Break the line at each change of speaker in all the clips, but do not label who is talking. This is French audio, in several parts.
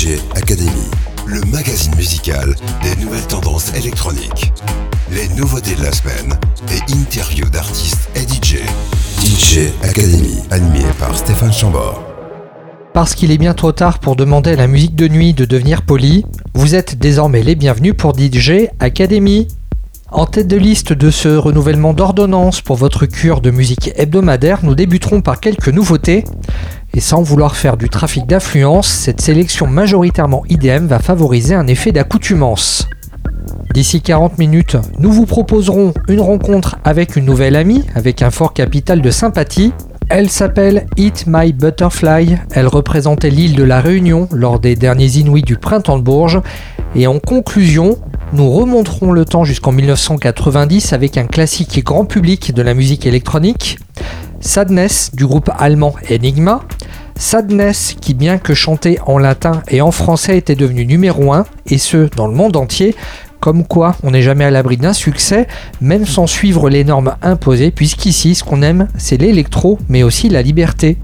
DJ Academy, le magazine musical des nouvelles tendances électroniques. Les nouveautés de la semaine et interviews d'artistes et DJ. DJ Academy, animé par Stéphane Chambord.
Parce qu'il est bien trop tard pour demander à la musique de nuit de devenir polie, vous êtes désormais les bienvenus pour DJ Academy. En tête de liste de ce renouvellement d'ordonnance pour votre cure de musique hebdomadaire, nous débuterons par quelques nouveautés. Et sans vouloir faire du trafic d'influence, cette sélection majoritairement IDM va favoriser un effet d'accoutumance. D'ici 40 minutes, nous vous proposerons une rencontre avec une nouvelle amie, avec un fort capital de sympathie. Elle s'appelle Eat My Butterfly, elle représentait l'île de la Réunion lors des derniers Inuits du printemps de Bourges. Et en conclusion, nous remonterons le temps jusqu'en 1990 avec un classique grand public de la musique électronique, Sadness du groupe allemand Enigma. Sadness qui bien que chanté en latin et en français était devenu numéro 1, et ce dans le monde entier, comme quoi on n'est jamais à l'abri d'un succès, même sans suivre les normes imposées, puisqu'ici ce qu'on aime c'est l'électro, mais aussi la liberté.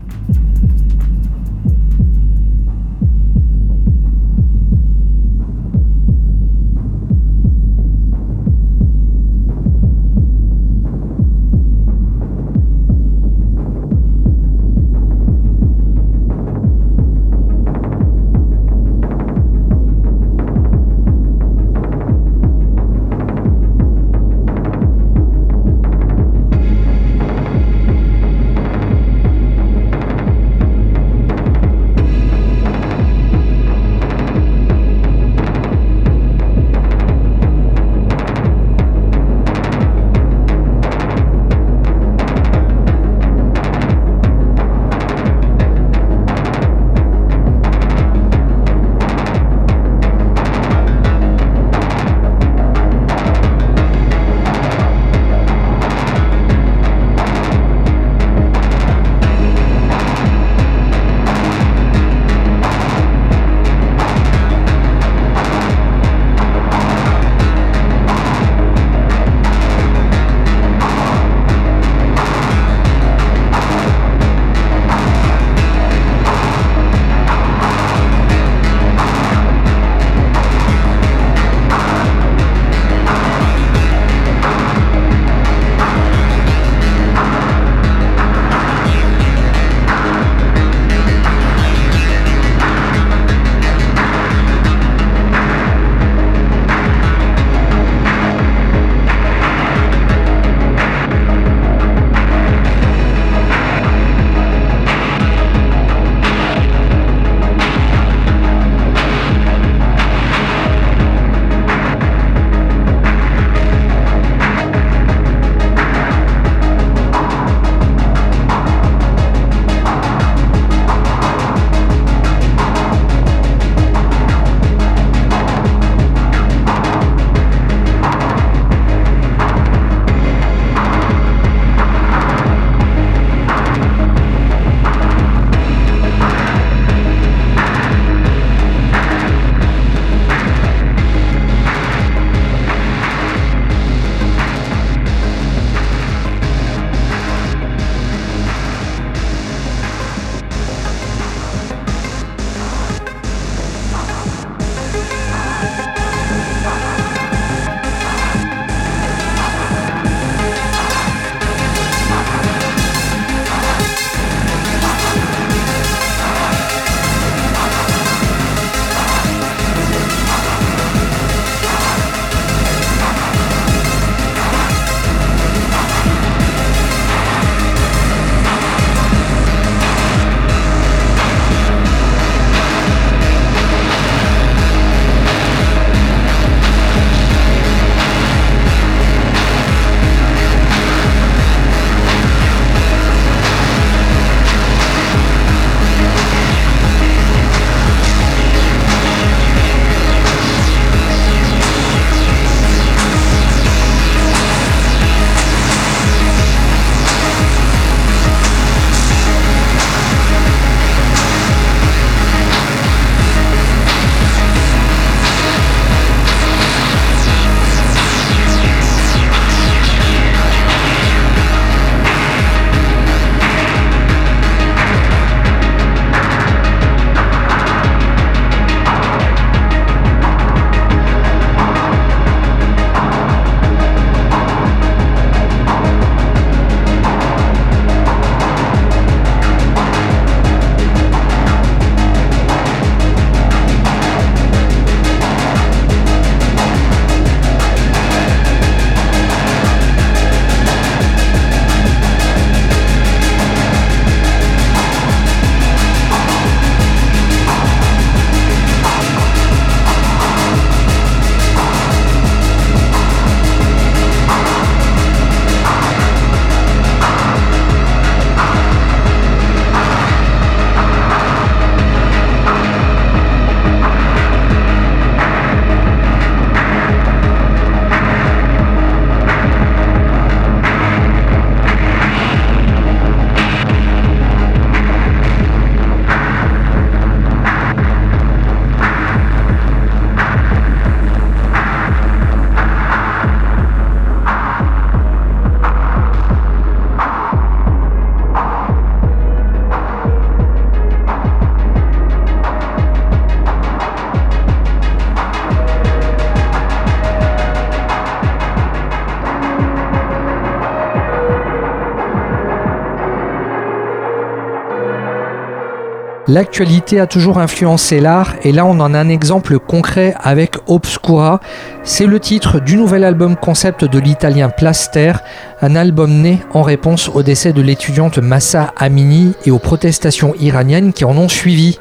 L'actualité a toujours influencé l'art et là on en a un exemple concret avec Obscura. C'est le titre du nouvel album concept de l'italien Plaster, un album né en réponse au décès de l'étudiante Massa Amini et aux protestations iraniennes qui en ont suivi.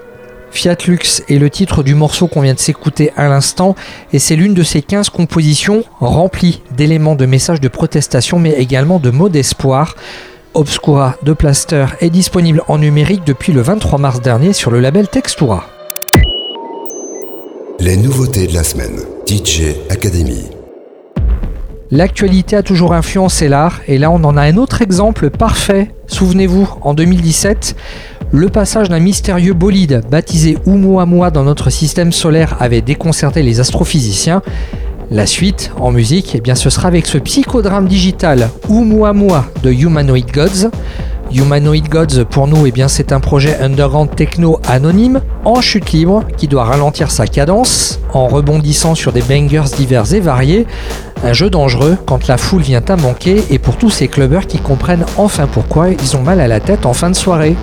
Fiat Lux est le titre du morceau qu'on vient de s'écouter à l'instant et c'est l'une de ces 15 compositions remplies d'éléments de messages de protestation mais également de mots d'espoir. Obscura de Plaster est disponible en numérique depuis le 23 mars dernier sur le label Textura.
Les nouveautés de la semaine. DJ Academy.
L'actualité a toujours influencé l'art et là on en a un autre exemple parfait. Souvenez-vous, en 2017, le passage d'un mystérieux bolide baptisé Oumuamua dans notre système solaire avait déconcerté les astrophysiciens. La suite, en musique, eh bien, ce sera avec ce psychodrame digital Oumuamua de Humanoid Gods. Humanoid Gods, pour nous, eh bien, c'est un projet underground techno anonyme, en chute libre, qui doit ralentir sa cadence, en rebondissant sur des bangers divers et variés. Un jeu dangereux quand la foule vient à manquer et pour tous ces clubbers qui comprennent enfin pourquoi ils ont mal à la tête en fin de soirée.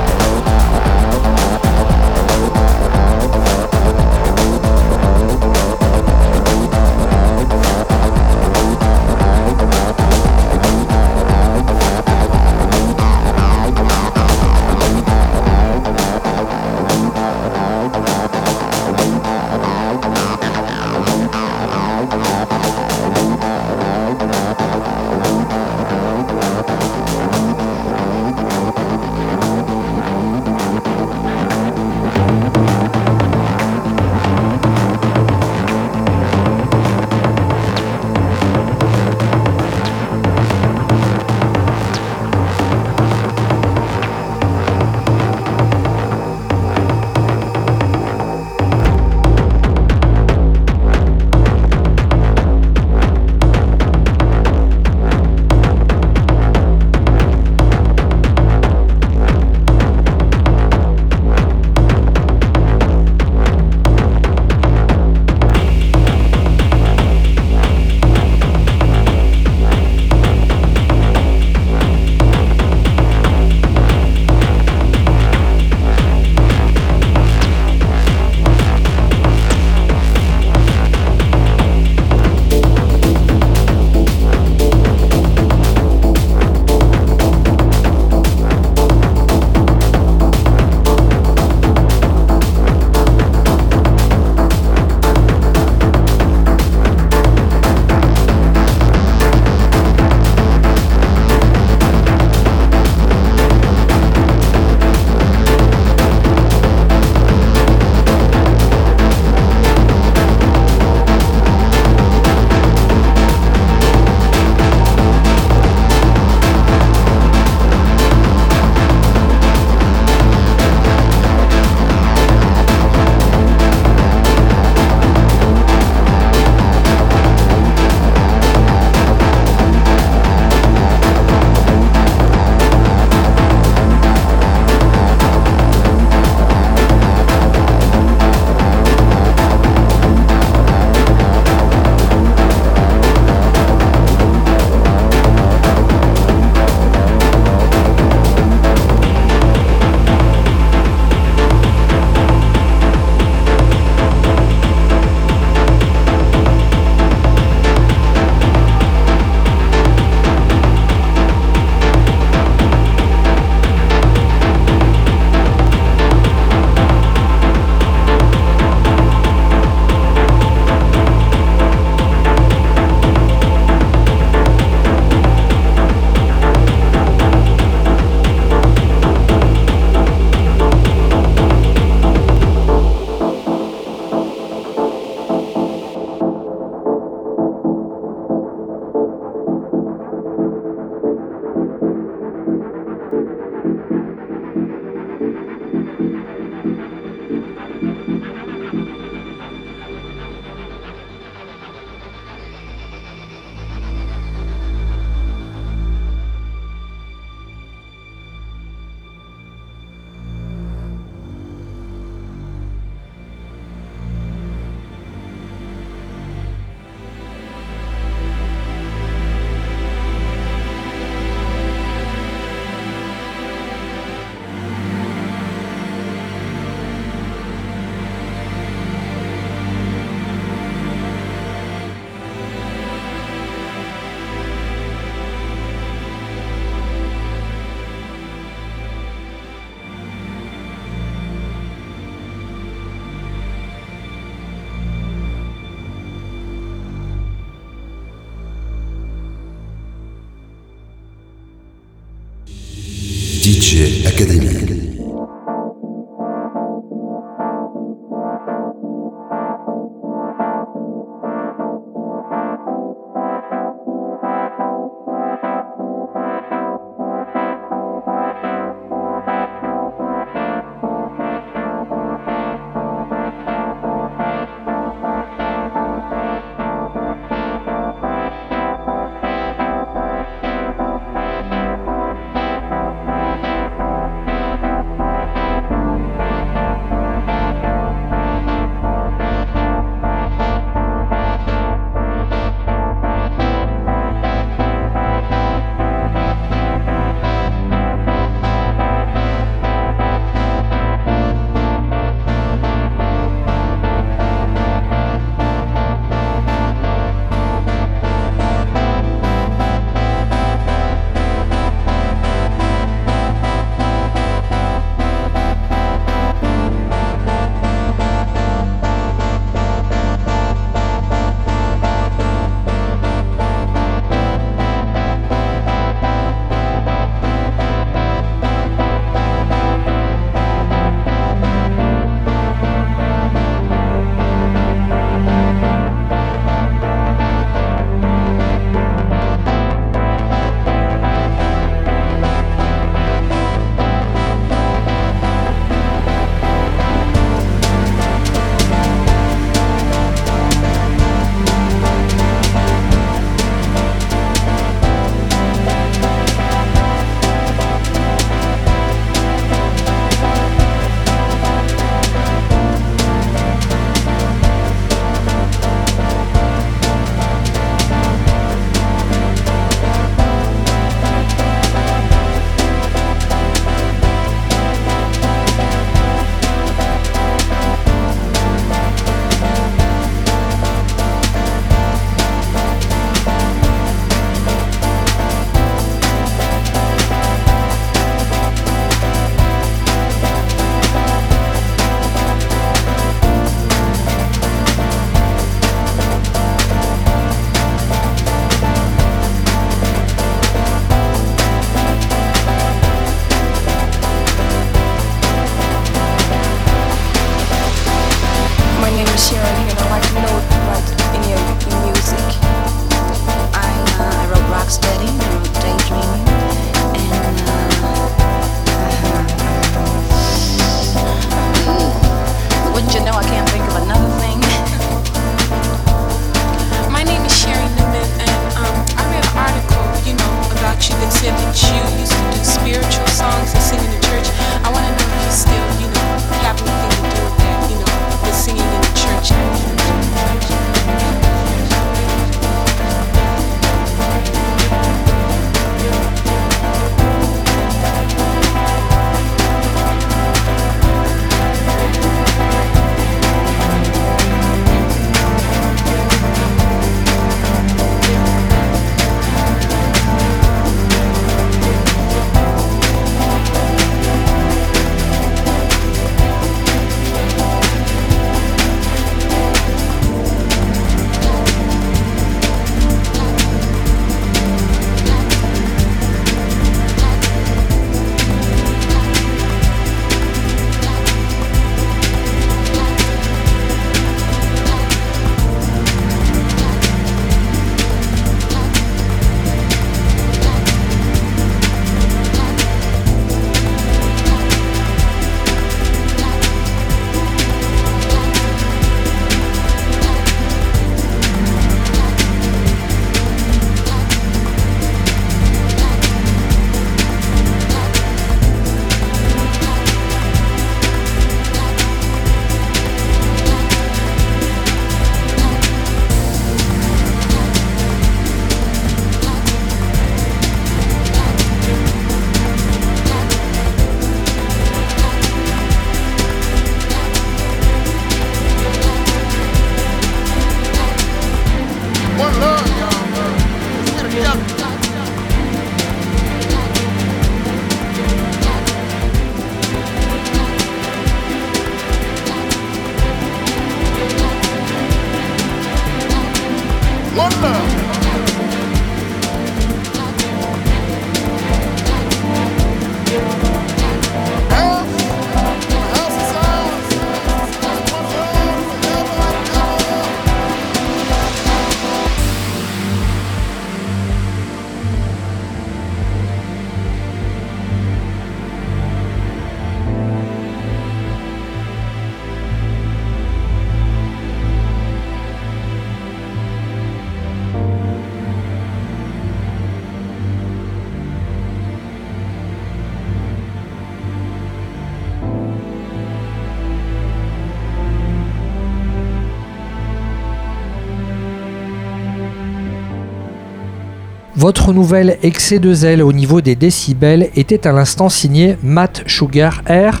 Votre nouvel excès de zèle au niveau des décibels était à l'instant signé Matt Sugar Air.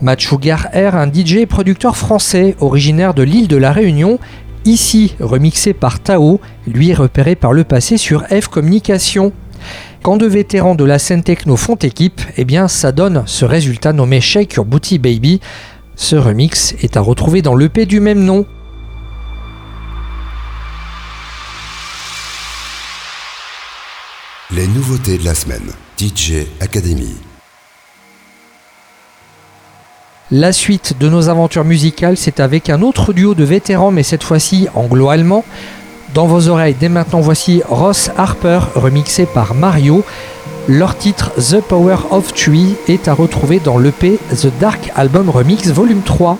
Matt Sugar Air, un DJ et producteur français originaire de l'île de la Réunion, ici remixé par Tao, lui repéré par le passé sur F Communication. Quand deux vétérans de la scène techno font équipe, eh bien ça donne ce résultat nommé Shake Your Booty Baby. Ce remix est à retrouver dans l'EP du même nom.
Les nouveautés de la semaine. DJ Academy.
La suite de nos aventures musicales, c'est avec un autre duo de vétérans, mais cette fois-ci anglo-allemand. Dans vos oreilles, dès maintenant, voici Ross Harper, remixé par Mario. Leur titre The Power of Tree est à retrouver dans l'EP The Dark Album Remix Volume 3.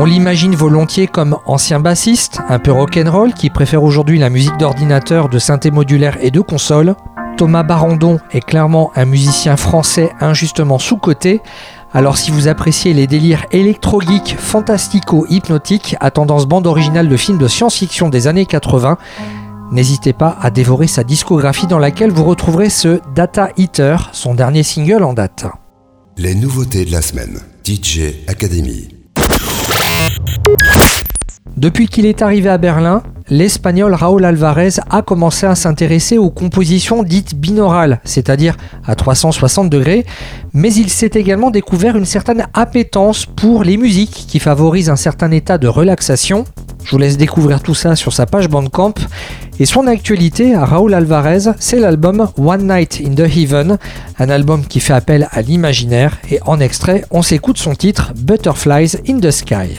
On l'imagine volontiers comme ancien bassiste, un peu rock'n'roll, qui préfère aujourd'hui la musique d'ordinateur, de synthé modulaire et de console. Thomas Barandon est clairement un musicien français injustement sous-coté. Alors si vous appréciez les délires électro-geeks, fantastico-hypnotiques à tendance bande originale de films de science-fiction des années 80, n'hésitez pas à dévorer sa discographie dans laquelle vous retrouverez ce Data Eater, son dernier single en date.
Les nouveautés de la semaine. DJ Academy.
Depuis qu'il est arrivé à Berlin, l'Espagnol Raúl Alvarez a commencé à s'intéresser aux compositions dites binaurales, c'est-à-dire à 360 degrés, mais il s'est également découvert une certaine appétence pour les musiques qui favorisent un certain état de relaxation. Je vous laisse découvrir tout ça sur sa page Bandcamp. Et son actualité à Raúl Alvarez, c'est l'album One Night in the Heaven, un album qui fait appel à l'imaginaire, et en extrait, on s'écoute son titre Butterflies in the Sky.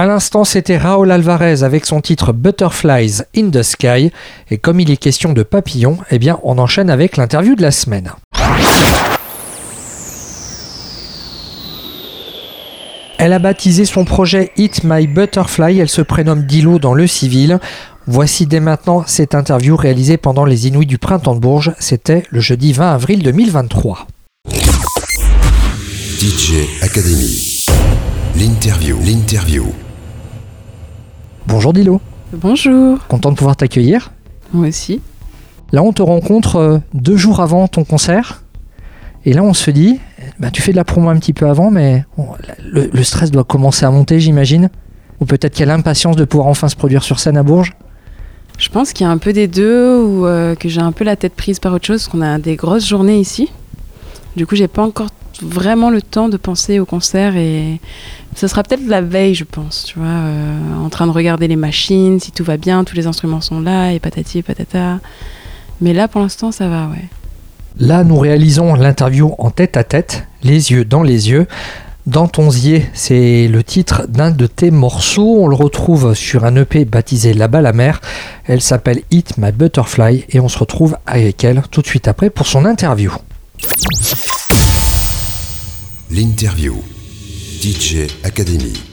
À l'instant, c'était Raoul Alvarez avec son titre Butterflies in the Sky. Et comme il est question de papillons, eh bien, on enchaîne avec l'interview de la semaine. Elle a baptisé son projet Hit My Butterfly. Elle se prénomme Dilo dans le civil. Voici dès maintenant cette interview réalisée pendant les Inouïs du Printemps de Bourges. C'était le jeudi 20 avril 2023.
DJ Academy. L'interview. L'interview.
Bonjour Dilo.
Bonjour.
Content de pouvoir t'accueillir.
Moi aussi.
Là, on te rencontre euh, deux jours avant ton concert. Et là, on se dit, bah, tu fais de la promo un petit peu avant, mais le, stress doit commencer à monter, j'imagine. Ou peut-être qu'il y a l'impatience de pouvoir enfin se produire sur scène à Bourges.
Je pense qu'il y a un peu des deux, ou euh, que j'ai un peu la tête prise par autre chose, parce qu'on a des grosses journées ici. Du coup, j'ai pas encore vraiment le temps de penser au concert et ce sera peut-être la veille, je pense, tu vois, euh, en train de regarder les machines, si tout va bien, tous les instruments sont là et patati et patata. Mais là, pour l'instant, ça va, ouais.
Là, nous réalisons l'interview en tête à tête, les yeux dans les yeux. Dans ton zier, c'est le titre d'un de tes morceaux. On le retrouve sur un EP baptisé La balle à mer. Elle s'appelle Hit My Butterfly et on se retrouve avec elle tout de suite après pour son interview.
L'interview. DJ Academy.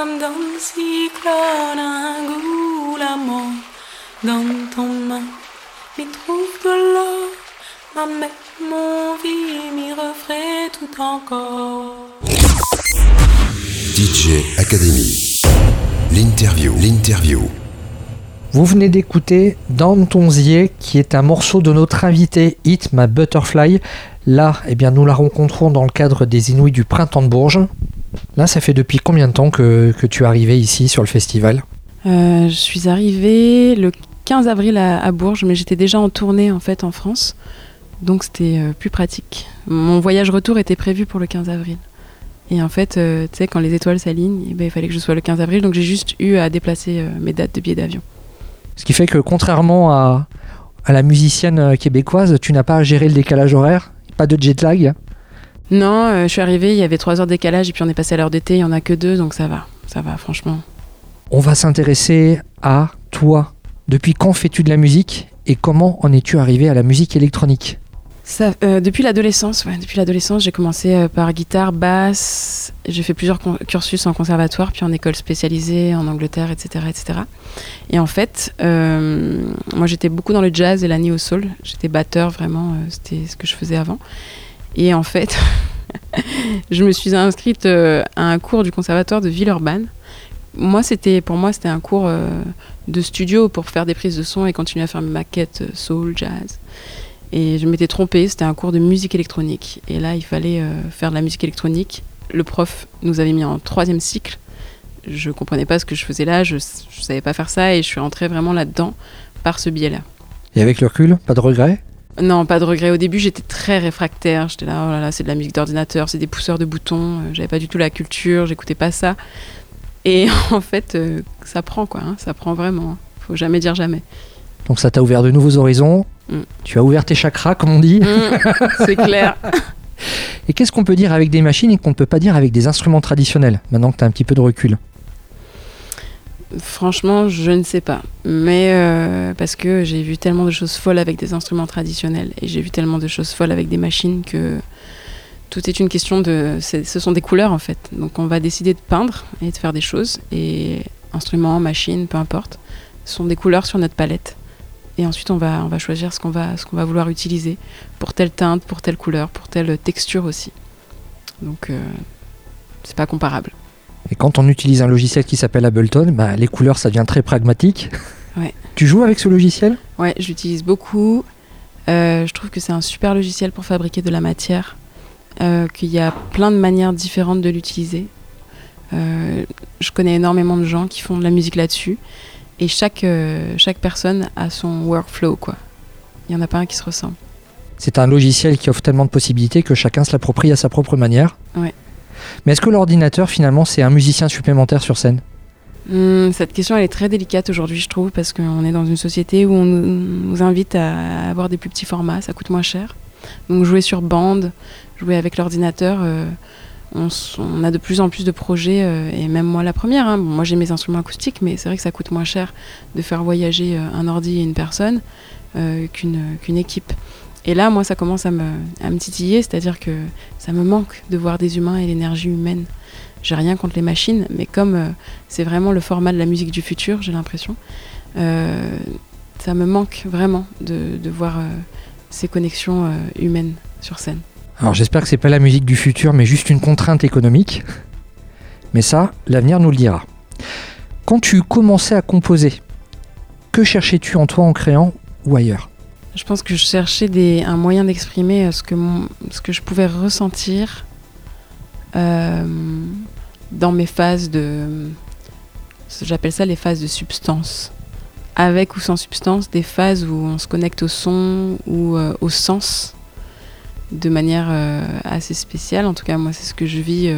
Comme dans le cyclone, un goût, la mort, dans ton main, m'y trouve de l'or, ma mère, mon vie, m'y refait tout encore.
DJ Academy. L'interview, l'interview.
Vous venez d'écouter Dans ton zier, qui est un morceau de notre invité Hit My Butterfly. Là, eh bien, nous la rencontrons dans le cadre des Inouïs du Printemps de Bourges. Là, ça fait depuis combien de temps que, que tu es arrivé ici sur le festival
Euh, je suis arrivée le 15 avril à, à Bourges, mais j'étais déjà en tournée en fait en France, donc c'était euh, plus pratique. Mon voyage retour était prévu pour le 15 avril. Et en fait, euh, tu sais, quand les étoiles s'alignent, eh ben, il fallait que je sois le 15 avril, donc j'ai juste eu à déplacer mes dates de billets d'avion.
Ce qui fait que contrairement à, à la musicienne québécoise, tu n'as pas à gérer le décalage horaire, pas de jet lag.
Non, euh, je suis arrivée, il y avait 3 heures de décalage, et puis on est passé à l'heure d'été, il y en a que deux, donc ça va, ça va, franchement.
On va s'intéresser à toi. Depuis quand fais-tu de la musique et comment en es-tu arrivé à la musique électronique?
Ça, euh, depuis l'adolescence, ouais, depuis l'adolescence, j'ai commencé euh, par guitare, basse. J'ai fait plusieurs cursus en conservatoire, puis en école spécialisée en Angleterre, etc., etc. Et en fait, euh, moi, j'étais beaucoup dans le jazz et la neo soul. J'étais batteur, vraiment. C'était ce que je faisais avant. Et en fait, je me suis inscrite euh, à un cours du conservatoire de Villeurbanne. Moi, c'était pour moi, c'était un cours euh, de studio pour faire des prises de son et continuer à faire mes maquettes euh, soul, jazz. Et je m'étais trompée, c'était un cours de musique électronique. Et là, il fallait faire de la musique électronique. Le prof nous avait mis en troisième cycle. Je comprenais pas ce que je faisais là, je, je savais pas faire ça et je suis rentrée vraiment là-dedans par ce biais-là.
Et avec le recul, pas de regret
Non, pas de regret. Au début, j'étais très réfractaire. J'étais là, oh là là, c'est de la musique d'ordinateur, c'est des pousseurs de boutons. Euh, J'avais pas du tout la culture, j'écoutais pas ça. Et en fait, euh, ça prend quoi, hein, ça prend vraiment. Faut jamais dire jamais.
Donc ça t'a ouvert de nouveaux horizons.
Mm.
Tu as ouvert tes chakras, comme on dit.
Mm, c'est clair.
Et qu'est-ce qu'on peut dire avec des machines et qu'on ne peut pas dire avec des instruments traditionnels, maintenant que tu as un petit peu de recul?
Franchement, je ne sais pas. Mais euh, parce que j'ai vu tellement de choses folles avec des instruments traditionnels et j'ai vu tellement de choses folles avec des machines que tout est une question de. Ce sont des couleurs en fait. Donc on va décider de peindre et de faire des choses. Et instruments, machines, peu importe, ce sont des couleurs sur notre palette. Et ensuite on va, on va choisir ce qu'on va, qu'on va vouloir utiliser pour telle teinte, pour telle couleur, pour telle texture aussi. Donc euh, c'est pas comparable.
Et quand on utilise un logiciel qui s'appelle Ableton, bah, les couleurs, ça devient très pragmatique.
Ouais.
Tu joues avec ce logiciel?
Ouais, je l'utilise beaucoup. Euh, je trouve que c'est un super logiciel pour fabriquer de la matière, euh, qu'il y a plein de manières différentes de l'utiliser. Euh, je connais énormément de gens qui font de la musique là-dessus, et chaque, chaque personne a son workflow, quoi. Il n'y en a pas un qui se ressemble.
C'est un logiciel qui offre tellement de possibilités que chacun se l'approprie à sa propre manière.
Ouais.
Mais est-ce que l'ordinateur, finalement, c'est un musicien supplémentaire sur scène?
Hum, cette question, elle est très délicate aujourd'hui, je trouve, parce qu'on est dans une société où on nous, invite à avoir des plus petits formats, ça coûte moins cher. Donc jouer sur bande, jouer avec l'ordinateur, euh, on, a de plus en plus de projets, euh, et même moi la première. hein. Moi j'ai mes instruments acoustiques, mais c'est vrai que ça coûte moins cher de faire voyager euh, un ordi et une personne qu'une équipe. Et là, moi, ça commence à me, titiller, c'est-à-dire que ça me manque de voir des humains et l'énergie humaine. J'ai rien contre les machines, mais comme euh, c'est vraiment le format de la musique du futur, j'ai l'impression, euh, ça me manque vraiment de, voir euh, ces connexions humaines sur scène.
Alors j'espère que c'est pas la musique du futur, mais juste une contrainte économique. Mais ça, l'avenir nous le dira. Quand tu commençais à composer, que cherchais-tu en toi en créant ou ailleurs?
Je pense que je cherchais un moyen d'exprimer euh, ce, que ce que je pouvais ressentir euh, dans mes phases de... J'appelle ça les phases de substance. Avec ou sans substance, des phases où on se connecte au son ou euh, au sens de manière assez spéciale. En tout cas, moi, c'est ce que je vis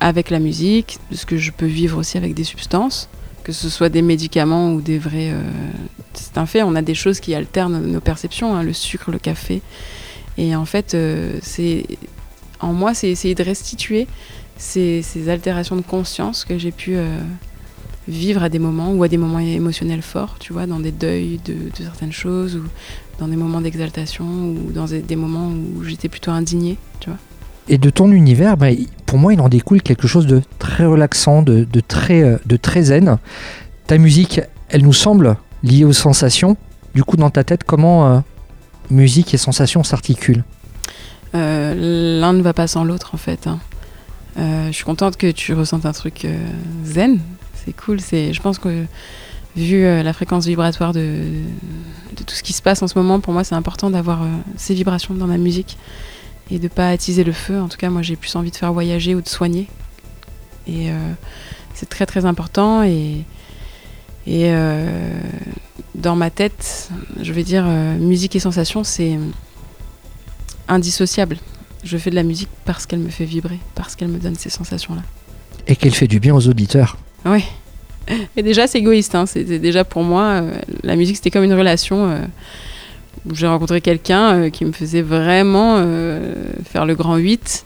avec la musique, ce que je peux vivre aussi avec des substances, que ce soit des médicaments ou des vrais... euh, c'est un fait, on a des choses qui alternent nos perceptions, hein, le sucre, le café. Et en fait, euh, c'est en moi, c'est essayer de restituer ces, altérations de conscience que j'ai pu euh, vivre à des moments ou à des moments émotionnels forts, tu vois, dans des deuils de, de certaines choses ou dans des moments d'exaltation ou dans des, des moments où j'étais plutôt indignée, tu vois.
Et de ton univers, bah, pour moi, il en découle quelque chose de très relaxant, de, de très, euh, de très zen. Ta musique, elle nous semble liée aux sensations. Du coup, dans ta tête, comment euh, musique et sensations s'articulent?
Euh, L'un ne va pas sans l'autre en fait. hein. Je suis contente que tu ressentes un truc zen. C'est cool. Je pense que vu la fréquence vibratoire de, de tout ce qui se passe en ce moment, pour moi c'est important d'avoir ces vibrations dans ma musique et de pas attiser le feu. En tout cas, moi j'ai plus envie de faire voyager ou de soigner. Et euh, c'est très très important. Et, et euh, dans ma tête, je vais dire euh, musique et sensation, c'est indissociable. Je fais de la musique parce qu'elle me fait vibrer, parce qu'elle me donne ces sensations-là.
Et qu'elle fait du bien aux auditeurs.
Oui. Et déjà, c'est égoïste. Hein. C'était déjà pour moi, la musique, c'était comme une relation j'ai rencontré quelqu'un euh, qui me faisait vraiment euh, faire le grand 8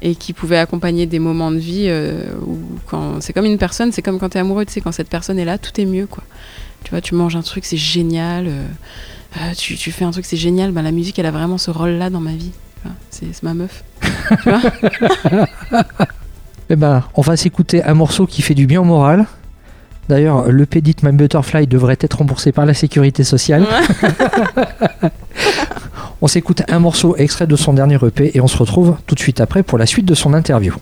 et qui pouvait accompagner des moments de vie euh, où quand c'est comme une personne, c'est comme quand tu es amoureux, tu sais, quand cette personne est là, tout est mieux, quoi. Tu vois, tu manges un truc, c'est génial. tu, tu fais un truc, c'est génial. Ben, la musique, elle a vraiment ce rôle-là dans ma vie. tu vois. C'est ma meuf.
Eh ben, on va s'écouter un morceau qui fait du bien au moral. D'ailleurs, le Pédit My Butterfly devrait être remboursé par la sécurité sociale. On s'écoute un morceau extrait de son dernier EP et on se retrouve tout de suite après pour la suite de son interview.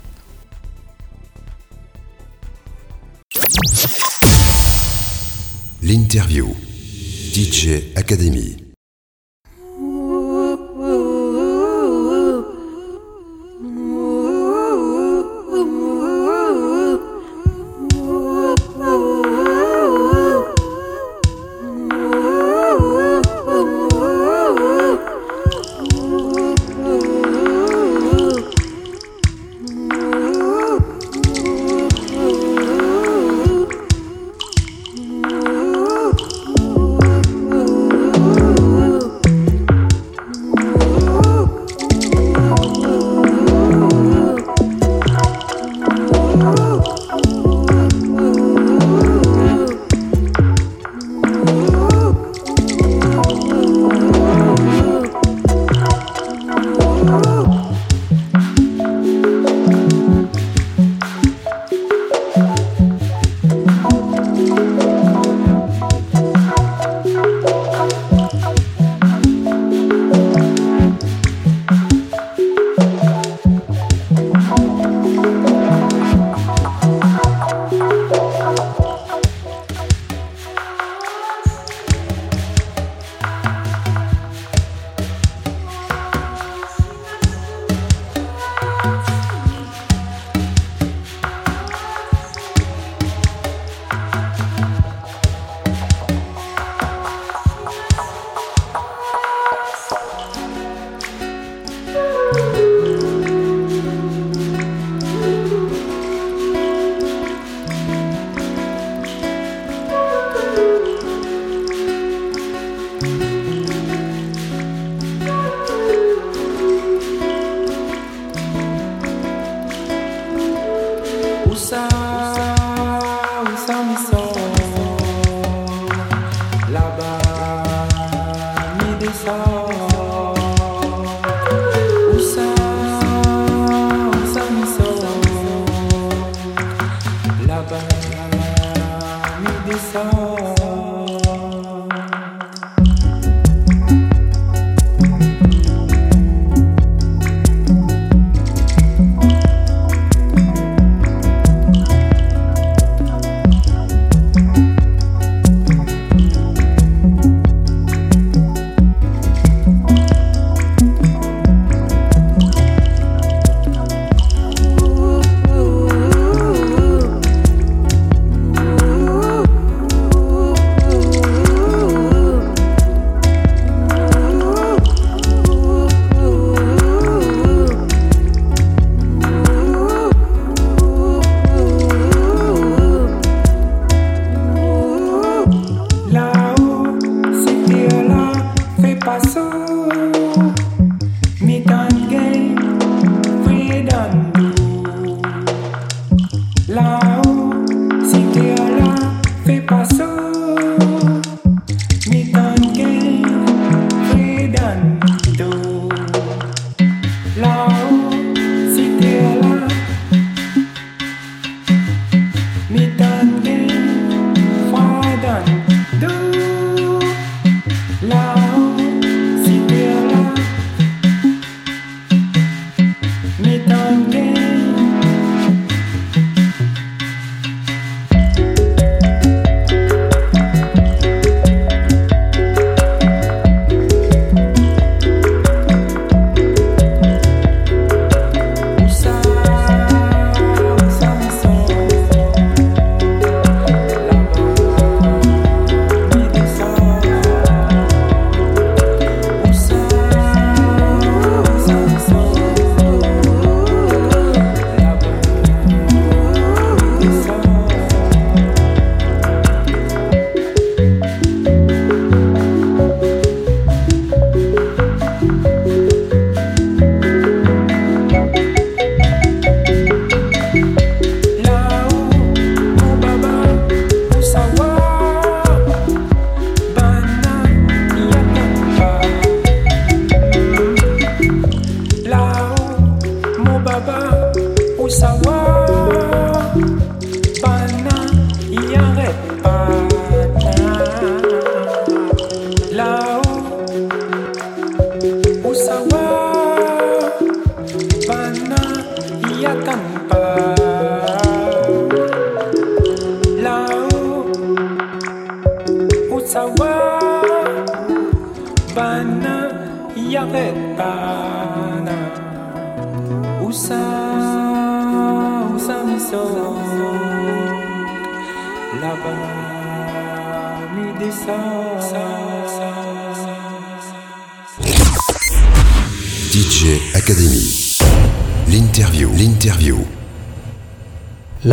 L'interview. DJ Academy.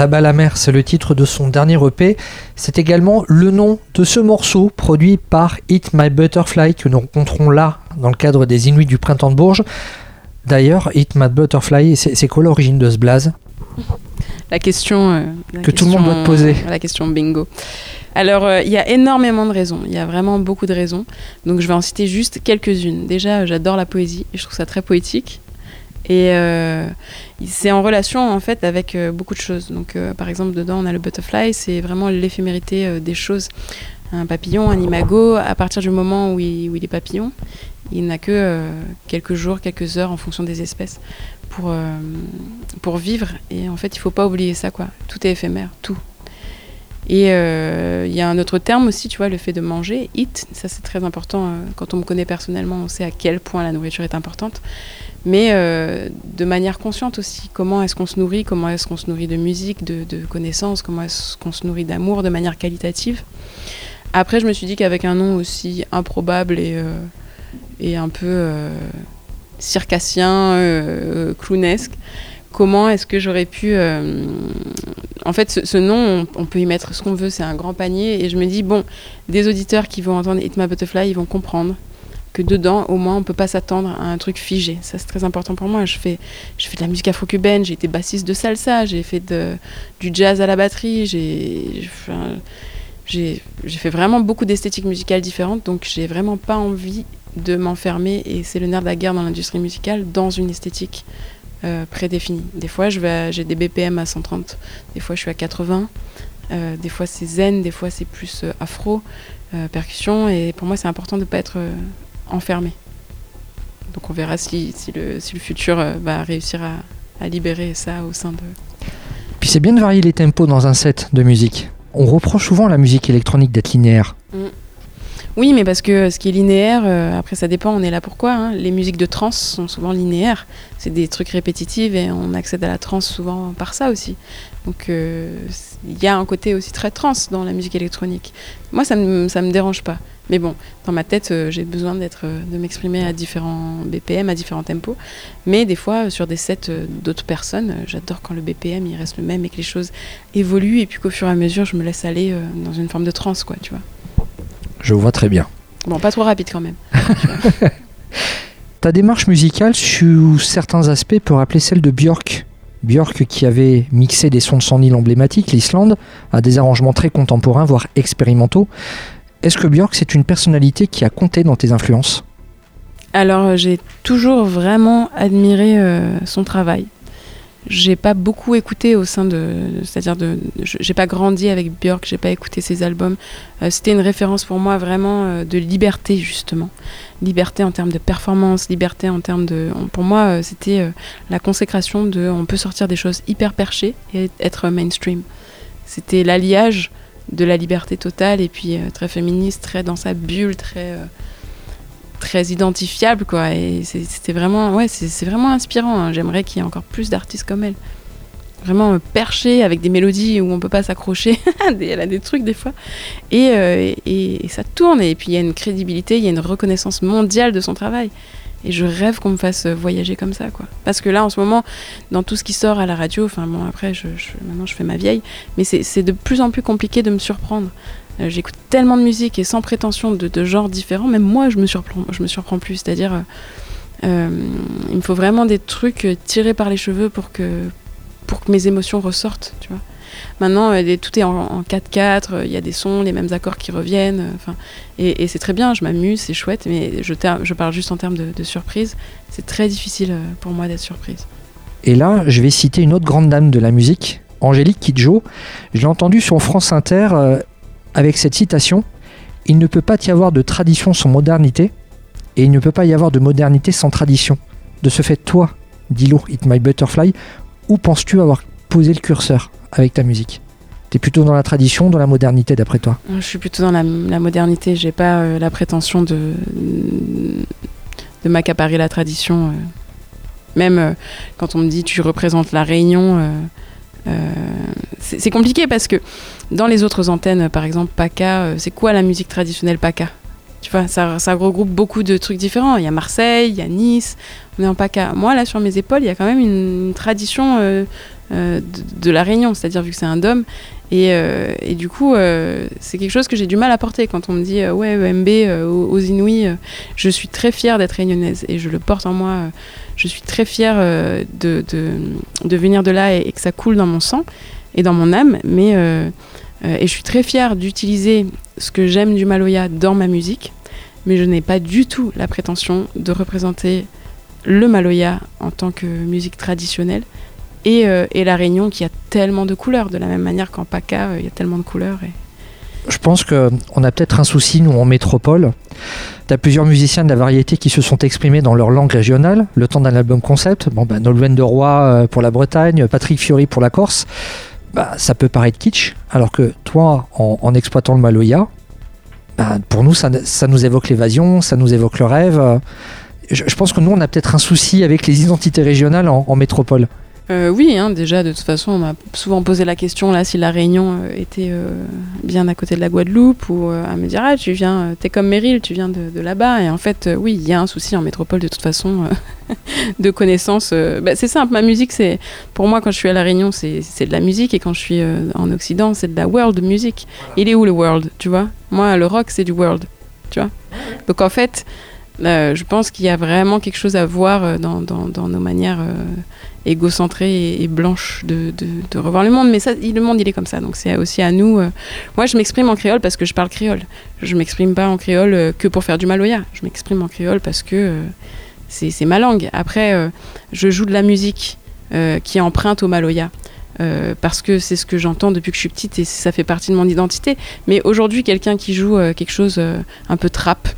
Là-bas
la mer, c'est le titre de son dernier EP. C'est également le nom de ce morceau produit par Hit My Butterfly que nous rencontrons là dans le cadre des Inuits du printemps de Bourges. D'ailleurs, Hit My Butterfly, c'est quoi l'origine de ce blaze?
La question euh, la
Que tout le monde doit te poser.
La question bingo. Alors, euh, il y a énormément de raisons. Il y a vraiment beaucoup de raisons. Donc, je vais en citer juste quelques-unes. Déjà, j'adore la poésie et je trouve ça très poétique. Et euh, c'est en relation en fait avec euh, beaucoup de choses. Donc, euh, par exemple, dedans, on a le butterfly, c'est vraiment l'éphémérité des choses. Un papillon, un imago, à partir du moment où il, est papillon, il n'a que quelques jours, quelques heures en fonction des espèces pour, pour vivre. Et en fait, il faut pas oublier ça, quoi. Tout est éphémère, tout. Et euh, il y a un autre terme aussi, tu vois, le fait de manger, eat, ça c'est très important. euh, quand on me connaît personnellement, on sait à quel point la nourriture est importante. Mais euh, de manière consciente aussi, comment est-ce qu'on se nourrit, comment est-ce qu'on se nourrit de musique, de, connaissances, comment est-ce qu'on se nourrit d'amour de manière qualitative. Après, je me suis dit qu'avec un nom aussi improbable et, et un peu circassien, clownesque, comment est-ce que j'aurais pu... euh, en fait, ce, nom, on, peut y mettre ce qu'on veut, c'est un grand panier. Et je me dis, bon, des auditeurs qui vont entendre Hit My Butterfly, ils vont comprendre que dedans, au moins, on peut pas s'attendre à un truc figé. Ça, c'est très important pour moi. Je fais, de la musique afro-cubaine, j'ai été bassiste de salsa, j'ai fait du jazz à la batterie, j'ai j'ai fait vraiment beaucoup d'esthétiques musicales différentes, donc j'ai vraiment pas envie de m'enfermer, et c'est le nerf de la guerre dans l'industrie musicale, dans une esthétique euh, prédéfinie. Des fois, je vais à- j'ai des BPM à 130, des fois je suis à 80, euh, des fois c'est zen, des fois c'est plus euh, afro, euh, percussion, et pour moi c'est important de ne pas être enfermé. Donc on verra si, si, le, si le futur va réussir à, à libérer ça au sein de...
Puis c'est bien de varier les tempos dans un set de musique. On reproche souvent la musique électronique d'être linéaire.
Oui, mais parce que ce qui est linéaire, euh, après ça dépend, on est là pourquoi. hein. Les musiques de trance sont souvent linéaires. C'est des trucs répétitifs et on accède à la trance souvent par ça aussi. Donc euh, il y a un côté aussi très trance dans la musique électronique. Moi, ça me, ça me dérange pas. Mais bon, dans ma tête, euh, j'ai besoin d'être, de m'exprimer à différents BPM, à différents tempos. Mais des fois, sur des sets d'autres personnes, j'adore quand le BPM il reste le même et que les choses évoluent et puis qu'au fur et à mesure, je me laisse aller dans une forme de trance, quoi, tu vois.
Je vois très bien.
Bon, pas trop rapide quand même.
Ta démarche musicale, sous certains aspects, peut rappeler celle de Björk. Björk qui avait mixé des sons de son île emblématique, l'Islande, à des arrangements très contemporains, voire expérimentaux. Est-ce que Björk, c'est une personnalité qui a compté dans tes influences?
Alors, euh, j'ai toujours vraiment admiré euh, son travail. J'ai pas beaucoup écouté au sein de. C'est-à-dire, de, j'ai pas grandi avec Björk, j'ai pas écouté ses albums. Euh, C'était une référence pour moi vraiment euh, de liberté, justement. Liberté en termes de performance, liberté en termes de. Pour moi, euh, c'était la consécration de. On peut sortir des choses hyper perchées et être mainstream. C'était l'alliage de la liberté totale et puis très féministe, très dans sa bulle, très. Très identifiable quoi. Et c'était vraiment ouais c'est vraiment inspirant hein. j'aimerais qu'il y ait encore plus d'artistes comme elle. Vraiment euh, perchée avec des mélodies où on peut pas s'accrocher elle a des trucs des fois. Et, euh, et, et ça tourne. Et puis il y a une crédibilité il y a une reconnaissance mondiale de son travail. Et je rêve qu'on me fasse euh, voyager comme ça quoi. Parce que là en ce moment dans tout ce qui sort à la radio enfin bon après maintenant je fais ma vieille. Mais c'est de plus en plus compliqué de me surprendre euh, J'écoute tellement de musique et sans prétention de, genres différents, même moi je me surprends, plus. C'est-à-dire, euh, euh, il me faut vraiment des trucs tirés par les cheveux pour que, pour que mes émotions ressortent, tu vois. Maintenant, tout est en, en 4-4, euh, il y a des sons, les mêmes accords qui reviennent, et, c'est très bien, je m'amuse, c'est chouette, mais je, parle juste en termes de, de surprise. C'est très difficile pour moi d'être surprise.
Et là, je vais citer une autre grande dame de la musique, Angélique Kidjo. Je l'ai entendue sur France Inter avec cette citation Il ne peut pas y avoir de tradition sans modernité, et il ne peut pas y avoir de modernité sans tradition. De ce fait, toi, Dilo Hit My Butterfly, où penses-tu avoir posé le curseur avec ta musique? T'es plutôt dans la tradition, dans la modernité d'après toi?
Je suis plutôt dans la, la modernité. J'ai pas euh, la prétention de, de m'accaparer la tradition. euh. Même euh, quand on me dit tu représentes la Réunion, c'est compliqué parce que dans les autres antennes, par exemple PACA, euh, c'est quoi la musique traditionnelle PACA Tu vois, ça, regroupe beaucoup de trucs différents. Il y a Marseille, il y a Nice, on est en PACA. Moi, là, sur mes épaules, il y a quand même une, tradition euh, euh, de, la Réunion, c'est-à-dire vu que c'est un dôme. Et, du coup, c'est quelque chose que j'ai du mal à porter quand on me dit ouais, MB euh, aux, euh, je suis très fière d'être réunionnaise et je le porte en moi. je suis très fière de, venir de là et, et que ça coule dans mon sang et dans mon âme. Mais et je suis très fière d'utiliser ce que j'aime du Maloya dans ma musique. Mais je n'ai pas du tout la prétention de représenter le Maloya en tant que musique traditionnelle et, euh, la Réunion qui a tellement de couleurs, de la même manière qu'en PACA, euh, il y a tellement de couleurs.
Je pense qu'on a peut-être un souci, nous, en métropole. Tu as plusieurs musiciens de la variété qui se sont exprimés dans leur langue régionale, le temps d'un album concept. Bon, bah, Nolwenn de Roy euh, pour la Bretagne, Patrick Fiori pour la Corse. Bah, ça peut paraître kitsch, alors que toi, en, exploitant le Maloya, bah, pour nous, ça, nous évoque l'évasion, ça nous évoque le rêve. Euh, Je, pense que nous, on a peut-être un souci avec les identités régionales en métropole.
Euh, oui, hein, déjà, de toute façon, on m'a souvent posé la question là si la Réunion euh, était euh, bien à côté de la Guadeloupe ou euh, à me dire ah tu viens, t'es comme Meryl, tu viens de, de là-bas. Et en fait, oui, il y a un souci en métropole de toute façon de connaissances. bah, c'est simple, ma musique, c'est pour moi quand je suis à la Réunion, c'est de la musique et quand je suis en Occident, c'est de la world music. Il est où le world, tu vois? Moi, le rock, c'est du world, tu vois? Donc en fait. euh, je pense qu'il y a vraiment quelque chose à voir dans, dans, dans nos manières euh, égocentrée et, blanche de, de, revoir le monde. Mais ça, le monde, il est comme ça. Donc c'est aussi à nous. euh, Moi, je m'exprime en créole parce que je parle créole. Je m'exprime pas en créole euh, que pour faire du maloya. Je m'exprime en créole parce que euh, c'est ma langue. Après, je joue de la musique qui est empreinte au maloya. parce que c'est ce que j'entends depuis que je suis petite et ça fait partie de mon identité. Mais aujourd'hui, quelqu'un qui joue quelque chose un peu trap,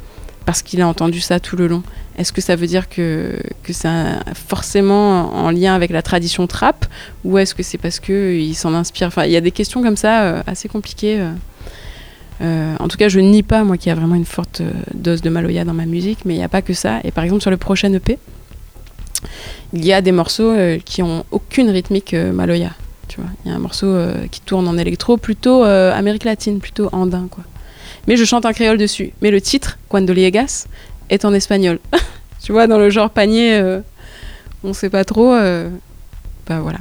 parce qu'il a entendu ça tout le long, est-ce que ça veut dire que, que c'est forcément en lien avec la tradition trap ou est-ce que c'est parce qu'il s'en inspire? Enfin, il y a des questions comme ça euh, assez compliquées. euh. Euh, en tout cas, je nie pas, moi, qu'il y a vraiment une forte dose de Maloya dans ma musique, mais il n'y a pas que ça. Et par exemple, sur le prochain EP, il y a des morceaux qui ont aucune rythmique Maloya. Tu vois, il y a un morceau qui tourne en électro, plutôt Amérique latine, plutôt andin, quoi. Mais je chante en créole dessus. Mais le titre, Cuando Liegas, est en espagnol. tu vois, dans le genre panier, euh, on sait pas trop. euh, bah voilà.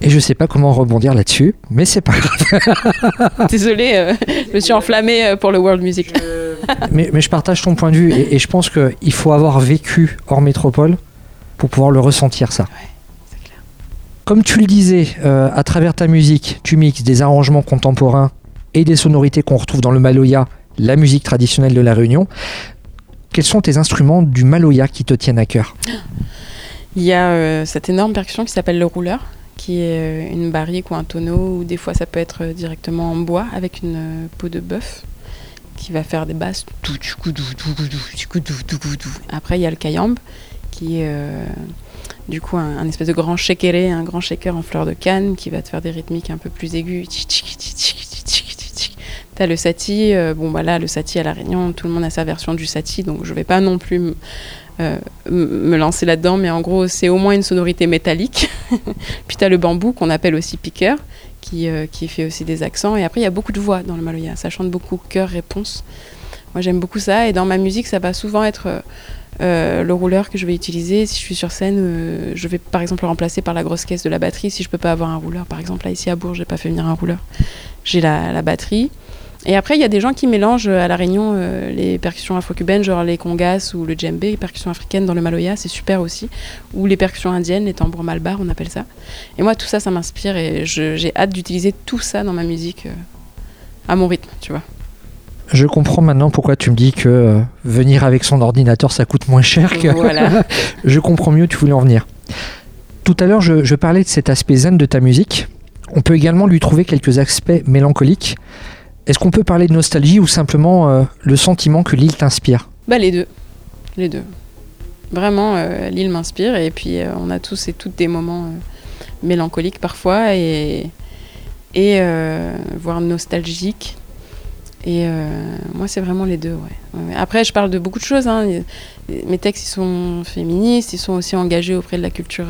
Et je sais pas comment rebondir là-dessus, mais c'est pas grave.
Désolée, euh, je me suis enflammée euh, pour le world music.
mais, mais je partage ton point de vue et, et je pense qu'il faut avoir vécu hors métropole pour pouvoir le ressentir ça. Comme tu le disais, euh, à travers ta musique, tu mixes des arrangements contemporains et des sonorités qu'on retrouve dans le Maloya, la musique traditionnelle de la Réunion. Quels sont tes instruments du Maloya qui te tiennent à cœur?
Il y a euh, cette énorme percussion qui s'appelle le rouleur, qui est euh, une barrique ou un tonneau, ou des fois ça peut être euh, directement en bois avec une peau de bœuf qui va faire des basses. Après, il y a le kayamb, qui est du coup un, un espèce de grand shakeré, un grand shaker en fleur de canne, qui va te faire des rythmiques un peu plus aigus. T'as le sati, euh, bon bah là le sati à la Réunion, tout le monde a sa version du sati, donc je vais pas non plus euh, me lancer là-dedans, mais en gros c'est au moins une sonorité métallique. Puis t'as le bambou qu'on appelle aussi piqueur, qui, euh, qui fait aussi des accents, et après il y a beaucoup de voix dans le maloya, ça chante beaucoup cœur-réponse. Moi j'aime beaucoup ça, et dans ma musique ça va souvent être le rouleur que je vais utiliser. Si je suis sur scène, je vais par exemple le remplacer par la grosse caisse de la batterie si je peux pas avoir un rouleur. Par exemple là ici à Bourges, j'ai pas fait venir un rouleur. J'ai la, la batterie. Et après, il y a des gens qui mélangent euh, à La Réunion euh, les percussions afro-cubaines, genre les congas ou le djembé, les percussions africaines dans le maloya, c'est super aussi. Ou les percussions indiennes, les tambours malbar, on appelle ça. Et moi, tout ça, ça m'inspire et j'ai hâte d'utiliser tout ça dans ma musique euh, à mon rythme, tu vois.
Je comprends maintenant pourquoi tu me dis que euh, venir avec son ordinateur ça coûte moins cher que.
Voilà.
je comprends mieux tu voulais en venir. Tout à l'heure, je, je parlais de cet aspect zen de ta musique. On peut également lui trouver quelques aspects mélancoliques. Est-ce qu'on peut parler de nostalgie ou simplement euh, le sentiment que l'île t'inspire?
Bah les deux, les deux. Vraiment, euh, l'île m'inspire et puis euh, on a tous et toutes des moments mélancoliques parfois et, et voire nostalgique. Et moi, c'est vraiment les deux. Après, je parle de beaucoup de choses. Hein. Mes textes, ils sont féministes, ils sont aussi engagés auprès de la culture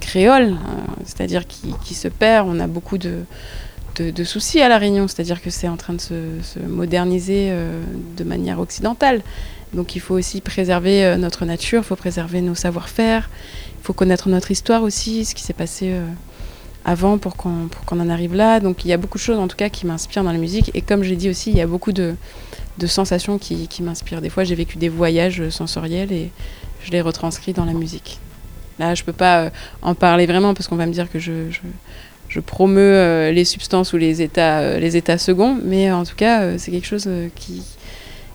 créole, hein. c'est-à-dire qui, se perd. On a beaucoup de, de, soucis à La Réunion, c'est-à-dire que c'est en train de se, moderniser euh, de manière occidentale. Donc il faut aussi préserver euh, notre nature, il faut préserver nos savoir-faire, il faut connaître notre histoire aussi, ce qui s'est passé euh, avant pour qu'on en arrive là. Donc il y a beaucoup de choses en tout cas qui m'inspirent dans la musique. Et comme j'ai dit aussi, il y a beaucoup de, sensations qui, m'inspirent. Des fois j'ai vécu des voyages sensoriels et je les retranscris dans la musique. Là je peux pas en parler vraiment parce qu'on va me dire que je promeus euh, les substances ou les états, euh, les états seconds, mais en tout cas, euh, c'est quelque chose qui,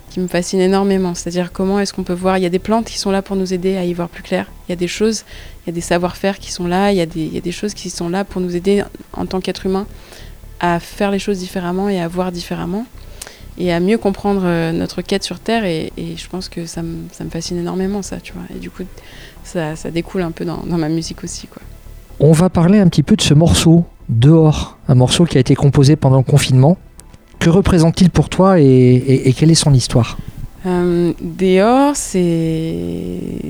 qui me fascine énormément. C'est-à-dire comment est-ce qu'on peut voir, il y a des plantes qui sont là pour nous aider à y voir plus clair, il y a des choses, il y a des savoir-faire qui sont là, il y, a des, il y a des choses qui sont là pour nous aider en tant qu'être humain à faire les choses différemment et à voir différemment et à mieux comprendre notre quête sur Terre et, je pense que ça me, ça me, fascine énormément ça, tu vois. Et du coup, ça, ça découle un peu dans, dans ma musique aussi, quoi.
On va parler un petit peu de ce morceau, Dehors, un morceau qui a été composé pendant le confinement. Que représente-t-il pour toi et, quelle est son histoire?
Euh, Dehors, c'est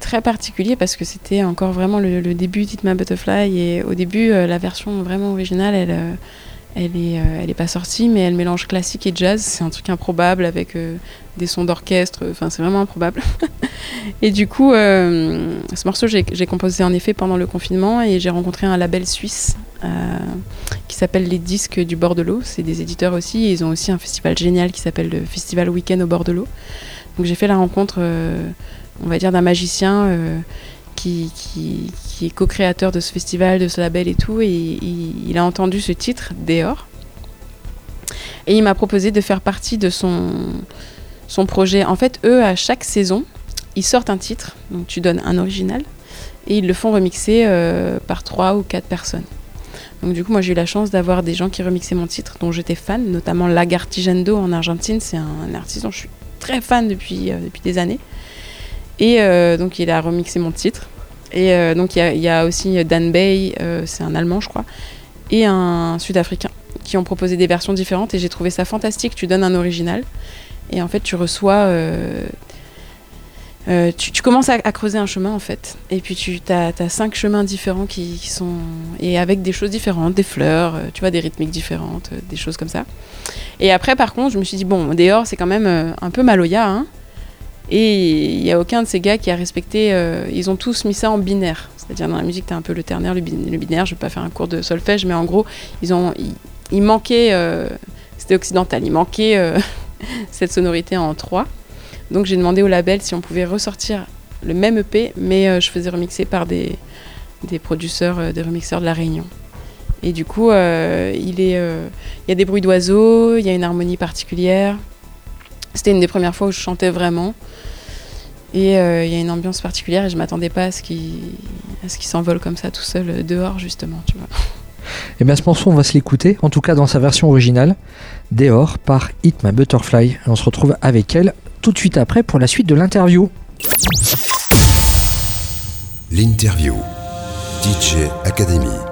très particulier parce que c'était encore vraiment le, début d'Hit My Butterfly et au début, euh, la version vraiment originale, elle, euh, euh, pas sortie, mais elle mélange classique et jazz. C'est un truc improbable avec des sons d'orchestre. Enfin, c'est vraiment improbable. et du coup, euh, ce morceau, j'ai composé en effet pendant le confinement et j'ai rencontré un label suisse qui s'appelle Les Disques du Bord de l'eau. C'est des éditeurs aussi. Ils ont aussi un festival génial qui s'appelle le Festival Weekend au bord de l'eau. Donc j'ai fait la rencontre, on va dire, d'un magicien qui, est co-créateur de ce festival, de ce label et tout, et il, a entendu ce titre, Dehors. Et il m'a proposé de faire partie de son, son projet. En fait, eux, à chaque saison, ils sortent un titre, donc tu donnes un original, et ils le font remixer euh, par trois ou quatre personnes. Donc du coup, moi j'ai eu la chance d'avoir des gens qui remixaient mon titre, dont j'étais fan, notamment Lagartijendo en Argentine. C'est un, artiste dont je suis très fan depuis, euh, depuis des années. Et euh, donc il a remixé mon titre. Et donc il y, a aussi Dan Bay, c'est un Allemand je crois, et un Sud-Africain qui ont proposé des versions différentes et j'ai trouvé ça fantastique. Tu donnes un original et en fait tu reçois... tu, commences à, creuser un chemin en fait. Et puis tu as, cinq chemins différents qui, sont. Et avec des choses différentes, des fleurs, tu vois, des rythmiques différentes, des choses comme ça. Et après, par contre, je me suis dit, bon, dehors, c'est quand même un peu maloya, hein. Et il n'y a aucun de ces gars qui a respecté. Euh, ils ont tous mis ça en binaire. C'est-à-dire dans la musique, tu as un peu le ternaire, le, binaire. Je ne vais pas faire un cours de solfège, mais en gros, ils ont, il, manquait. Euh, c'était occidental. Il manquait euh, cette sonorité en trois. Donc j'ai demandé au label si on pouvait ressortir le même EP, mais je faisais remixer par des, des producteurs, des remixeurs de La Réunion. Et du coup, il, est, il y a des bruits d'oiseaux, il y a une harmonie particulière. C'était une des premières fois où je chantais vraiment. Et euh, il y a une ambiance particulière et je m'attendais pas à ce qu'il s'envole comme ça tout seul euh, dehors justement.
Et eh bien ce morceau on va se l'écouter, en tout cas dans sa version originale, Dehors par Hit My Butterfly. Et on se retrouve avec elle tout de suite après pour la suite de l'interview.
L'interview DJ Academy.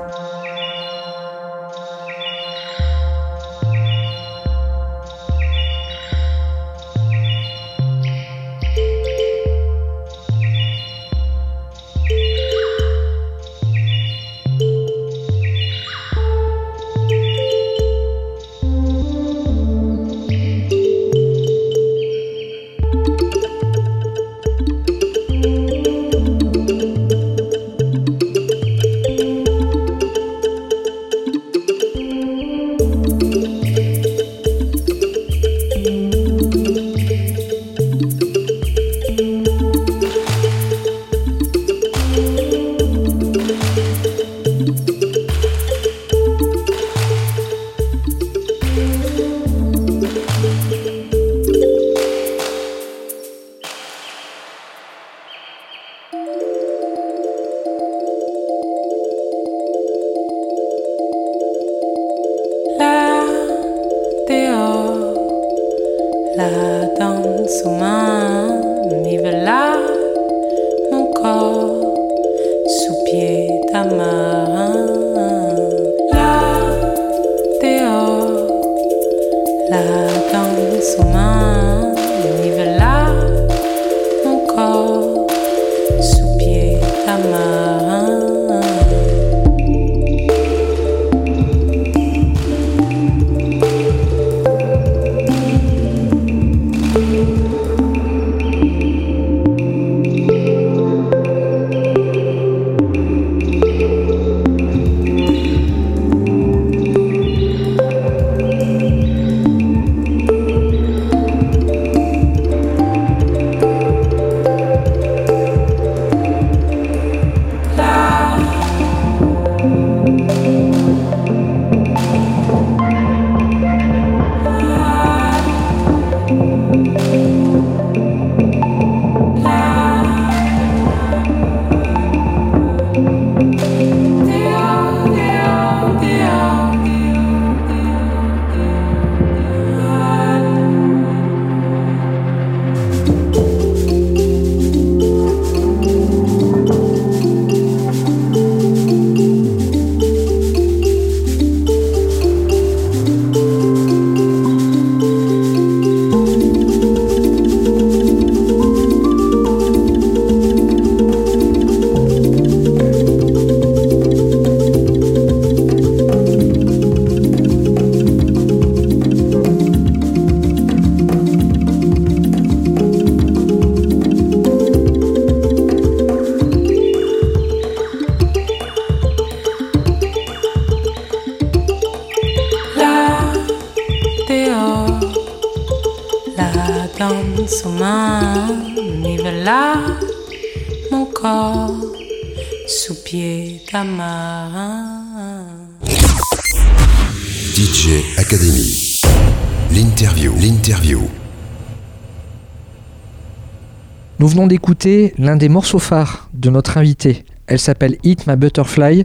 Nous venons d'écouter l'un des morceaux phares de notre invité. Elle s'appelle Hit My Butterfly.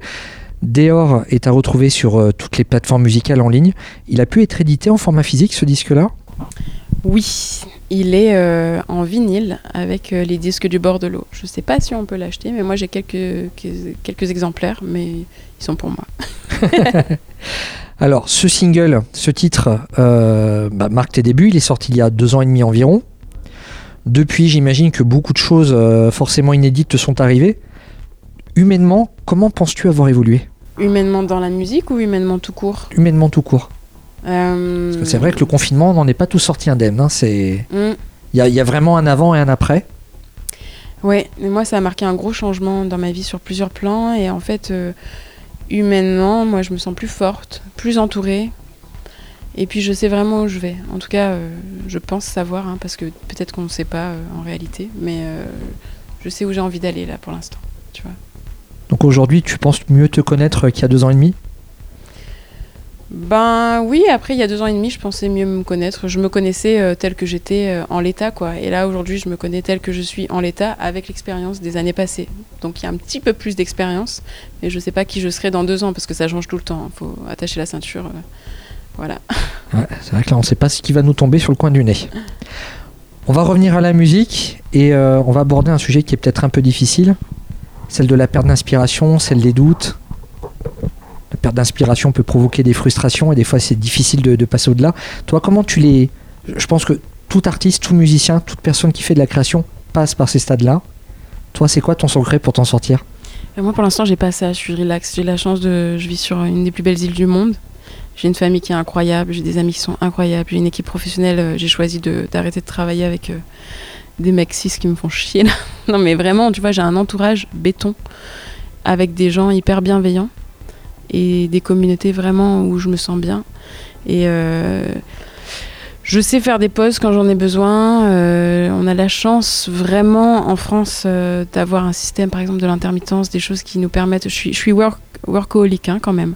Deor est à retrouver sur euh, toutes les plateformes musicales en ligne. Il a pu être édité en format physique ce disque-là?
Oui, il est euh, en vinyle avec euh, les disques du bord de l'eau. Je ne sais pas si on peut l'acheter, mais moi j'ai quelques, quelques exemplaires, mais ils sont pour moi.
Alors, ce single, ce titre, bah, marque tes débuts. Il est sorti il y a deux ans et demi environ. Depuis, j'imagine que beaucoup de choses euh, forcément inédites te sont arrivées. Humainement, comment penses-tu avoir évolué?
Humainement dans la musique ou humainement tout court?
Humainement tout court. Euh, c'est vrai que le confinement, on n'en est pas tous sortis indemne. Hein, c'est... Hmm. Il y, a vraiment un avant et un après.
Ouais, mais moi, ça a marqué un gros changement dans ma vie sur plusieurs plans. Et en fait, euh, humainement, moi, je me sens plus forte, plus entourée, et puis je sais vraiment où je vais. En tout cas, euh, je pense savoir, hein, parce que peut-être qu'on ne sait pas euh, en réalité, mais euh, je sais où j'ai envie d'aller là pour l'instant. Tu vois.
Donc aujourd'hui, tu penses mieux te connaître qu'il y a deux ans et demi?
Ben oui, après il y a deux ans et demi, je pensais mieux me connaître. Je me connaissais tel que j'étais en l'état, quoi. Et là aujourd'hui, je me connais tel que je suis en l'état avec l'expérience des années passées. Donc il y a un petit peu plus d'expérience, mais je ne sais pas qui je serai dans deux ans parce que ça change tout le temps. Il faut attacher la ceinture. Voilà.
c'est vrai que là, on ne sait pas ce qui va nous tomber sur le coin du nez. On va revenir à la musique et euh, on va aborder un sujet qui est peut-être un peu difficile, celle de la perte d'inspiration, celle des doutes. La perte d'inspiration peut provoquer des frustrations et des fois c'est difficile de, passer au-delà. Toi, comment tu les... Je pense que tout artiste, tout musicien, toute personne qui fait de la création passe par ces stades-là. Toi, c'est quoi ton secret pour t'en sortir?
Moi, pour l'instant, j'ai pas ça. Je suis relax. J'ai la chance de... Je vis sur une des plus belles îles du monde. J'ai une famille qui est incroyable, j'ai des amis qui sont incroyables, j'ai une équipe professionnelle. Euh, j'ai choisi d'arrêter de, travailler avec euh, des mecs cis qui me font chier. non, mais vraiment, tu vois, j'ai un entourage béton avec des gens hyper bienveillants et des communautés vraiment où je me sens bien. Et euh, je sais faire des pauses quand j'en ai besoin. on a la chance vraiment en France d'avoir un système, par exemple, de l'intermittence, des choses qui nous permettent. Je suis, je suis work, workaholic hein, quand même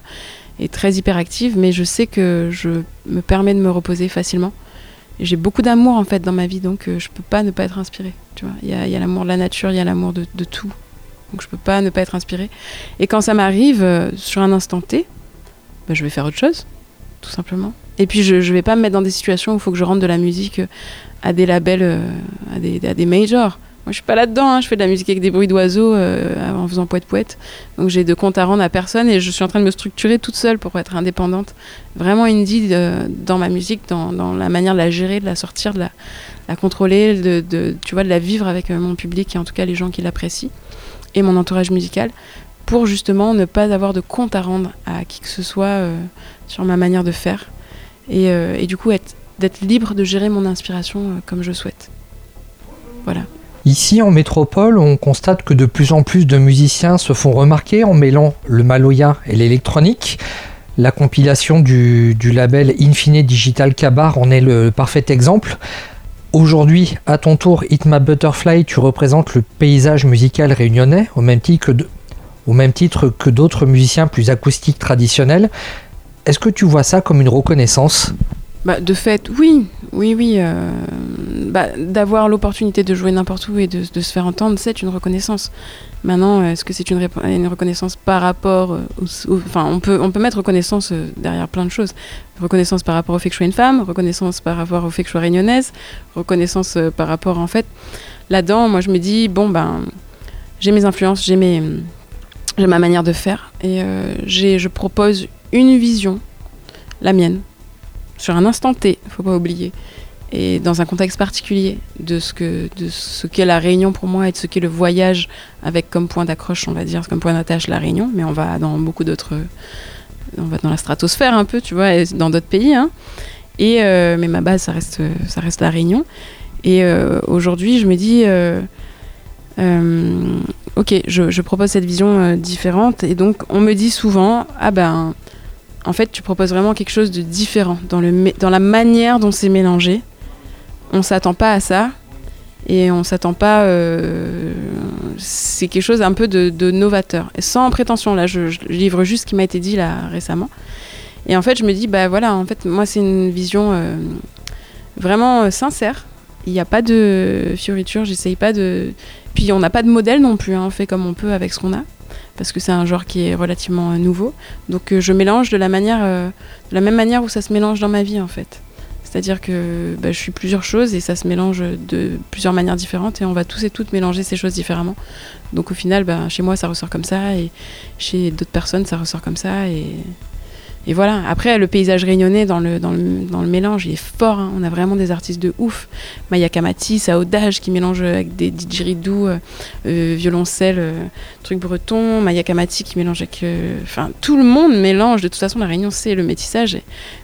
est très hyperactive, mais je sais que je me permets de me reposer facilement. J'ai beaucoup d'amour en fait dans ma vie, donc euh, je peux pas ne pas être inspirée. Tu vois, il y a, l'amour de la nature, il y a l'amour de, tout, donc je peux pas ne pas être inspirée. Et quand ça m'arrive euh, sur un instant T, bah, je vais faire autre chose, tout simplement. Et puis je, je vais pas me mettre dans des situations où il faut que je rentre de la musique euh, à des labels, à, des, à des majors. Moi, je suis pas là-dedans. hein. Je fais de la musique avec des bruits d'oiseaux euh, en faisant poète poète. Donc j'ai de compte à rendre à personne et je suis en train de me structurer toute seule pour être indépendante. Vraiment indie euh, dans ma musique, dans, la manière de la gérer, de la sortir, de la, contrôler, de, tu vois, de la vivre avec euh, mon public et en tout cas les gens qui l'apprécient et mon entourage musical pour justement ne pas avoir de compte à rendre à qui que ce soit sur ma manière de faire et, du coup être d'être libre de gérer mon inspiration comme je souhaite. Voilà.
Ici en métropole, on constate que de plus en plus de musiciens se font remarquer en mêlant le maloya et l'électronique. La compilation du, label Infine Digital Cabar en est le parfait exemple. Aujourd'hui, à ton tour, Hit My Butterfly, tu représentes le paysage musical réunionnais au même titre que d'autres musiciens plus acoustiques traditionnels. Est-ce que tu vois ça comme une reconnaissance?
Bah, de fait, oui, oui, oui. euh, bah, D'avoir l'opportunité de jouer n'importe où et de, se faire entendre, c'est une reconnaissance. Maintenant, est-ce que c'est une, reconnaissance par rapport euh, Enfin, on peut, on peut mettre reconnaissance euh, derrière plein de choses. Reconnaissance par rapport au fait que je sois une femme, reconnaissance par rapport au fait que je sois réunionnaise, reconnaissance par rapport, en fait, là-dedans, moi je me dis, bon, ben, j'ai mes influences, j'ai mes... J'ai ma manière de faire et euh, je propose une vision, la mienne, sur un instant T, faut pas oublier, et dans un contexte particulier de ce que de ce qu'est la Réunion pour moi et de ce qu'est le voyage avec comme point d'accroche, on va dire, comme point d'attache la Réunion, mais on va dans beaucoup d'autres, on va dans la stratosphère un peu, tu vois, et dans d'autres pays, hein. Et euh, mais ma base, ça reste ça reste la Réunion. Et euh, aujourd'hui, je me dis. euh, ok, je, propose cette vision différente et donc on me dit souvent ah ben en fait, tu proposes vraiment quelque chose de différent dans, le, dans la manière dont c'est mélangé. On s'attend pas à ça. Et on s'attend pas. euh, c'est quelque chose un peu de, novateur. Et sans prétention, là, je, livre juste ce qui m'a été dit là récemment. Et en fait, je me dis, bah voilà, en fait, moi, c'est une vision euh, vraiment euh, sincère. Il n'y a pas de fioriture, j'essaye pas de. Puis on n'a pas de modèle non plus, hein, on fait comme on peut avec ce qu'on a parce que c'est un genre qui est relativement euh, nouveau. Donc euh, je mélange de la manière, euh, de la même manière où ça se mélange dans ma vie en fait. C'est-à-dire que bah, je suis plusieurs choses et ça se mélange de plusieurs manières différentes et on va tous et toutes mélanger ces choses différemment. Donc au final, bah, chez moi ça ressort comme ça et chez d'autres personnes ça ressort comme ça et, et voilà. Après le paysage réunionnais dans le, dans le, dans le mélange est fort. hein. On a vraiment des artistes de ouf. Maya Kamati, Saodage qui mélange avec des didgeridoo, euh, euh, violoncelle, euh, truc breton, Maya Kamati qui mélange avec. euh, Enfin, tout le monde mélange. De toute façon, la Réunion, c'est le métissage.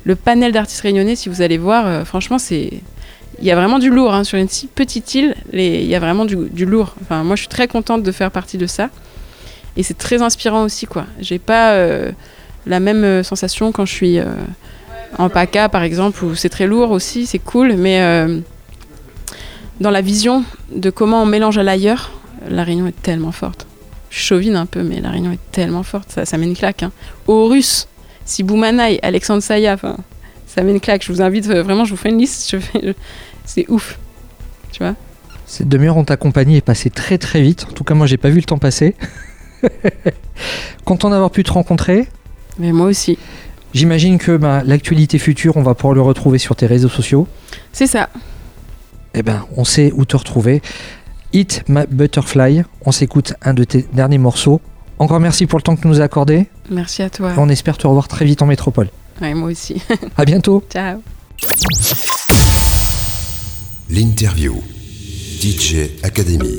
Le panel d'artistes réunionnais, si vous allez voir, euh, franchement, c'est. Il y a vraiment du lourd hein. sur une si petite île. Il y a vraiment du, du lourd. Enfin, moi, je suis très contente de faire partie de ça. Et c'est très inspirant aussi, quoi. J'ai pas euh, la même euh, sensation quand je suis euh, en PACA, par exemple, où c'est très lourd aussi, c'est cool, mais euh, dans la vision de comment on mélange à l'ailleurs, la Réunion est tellement forte. Je chauvine un peu, mais la Réunion est tellement forte, ça, ça met une claque. Hein. Aux Russes, Siboumanaï, Alexandre Saya, ça met une claque. Je vous invite, vraiment, je vous fais une liste, c'est ouf. Tu vois
Cette demi-heure en ta compagnie est passée très très vite. En tout cas, moi, j'ai pas vu le temps passer. Content d'avoir pu te rencontrer.
Mais moi aussi.
J'imagine que bah, l'actualité future, on va pouvoir le retrouver sur tes réseaux sociaux.
C'est ça.
Eh ben, on sait où te retrouver. Hit My Butterfly. On s'écoute un de tes derniers morceaux. Encore merci pour le temps que tu nous as accordé.
Merci à toi.
On espère te revoir très vite en métropole.
Ouais, moi aussi.
À bientôt.
Ciao.
L'interview. DJ Academy.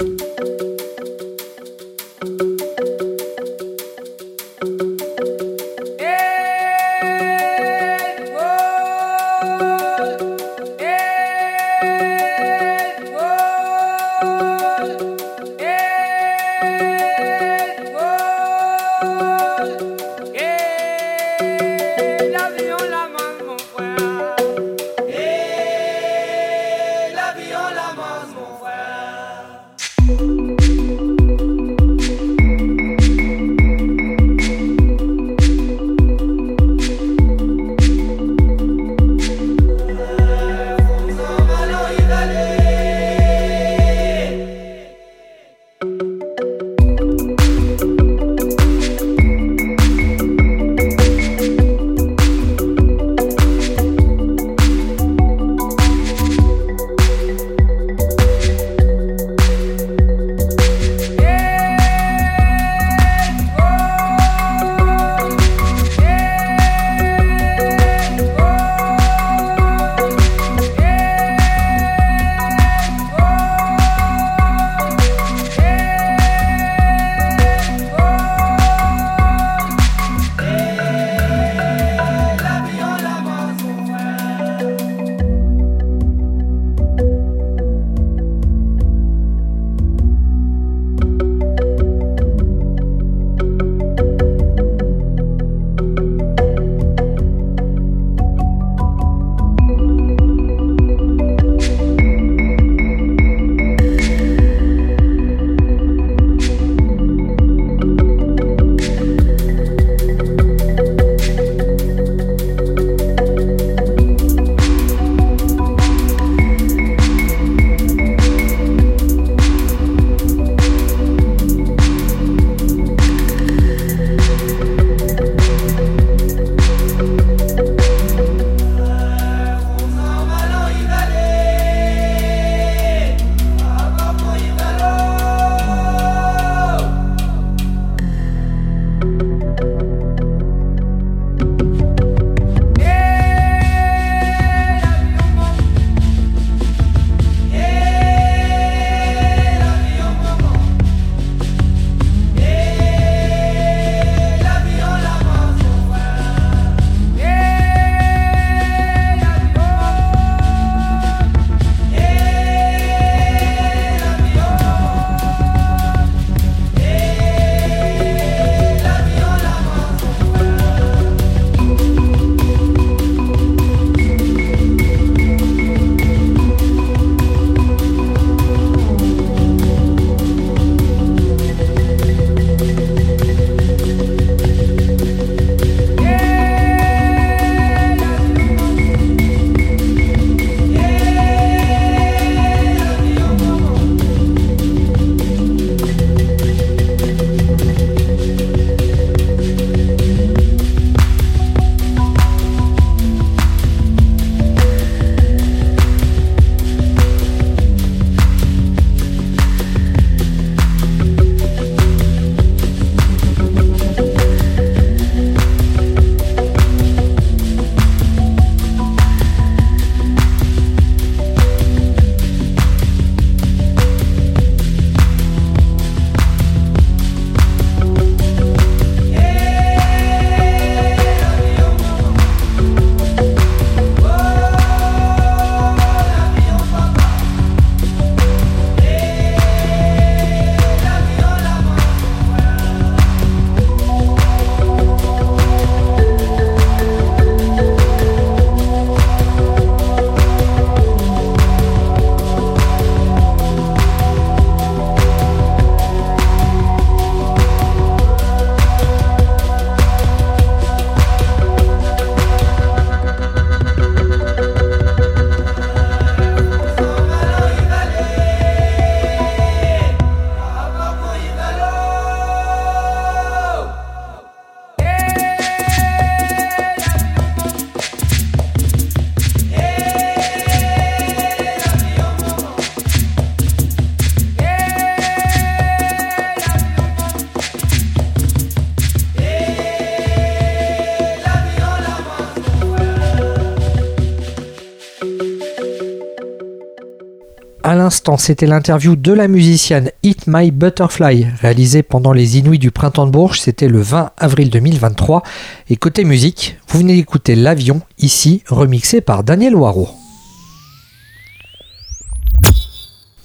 C'était l'interview de la musicienne Hit My Butterfly, réalisée pendant les Inuits du Printemps de Bourges. C'était le 20 avril 2023. Et côté musique, vous venez d'écouter L'Avion, ici remixé par Daniel Waro.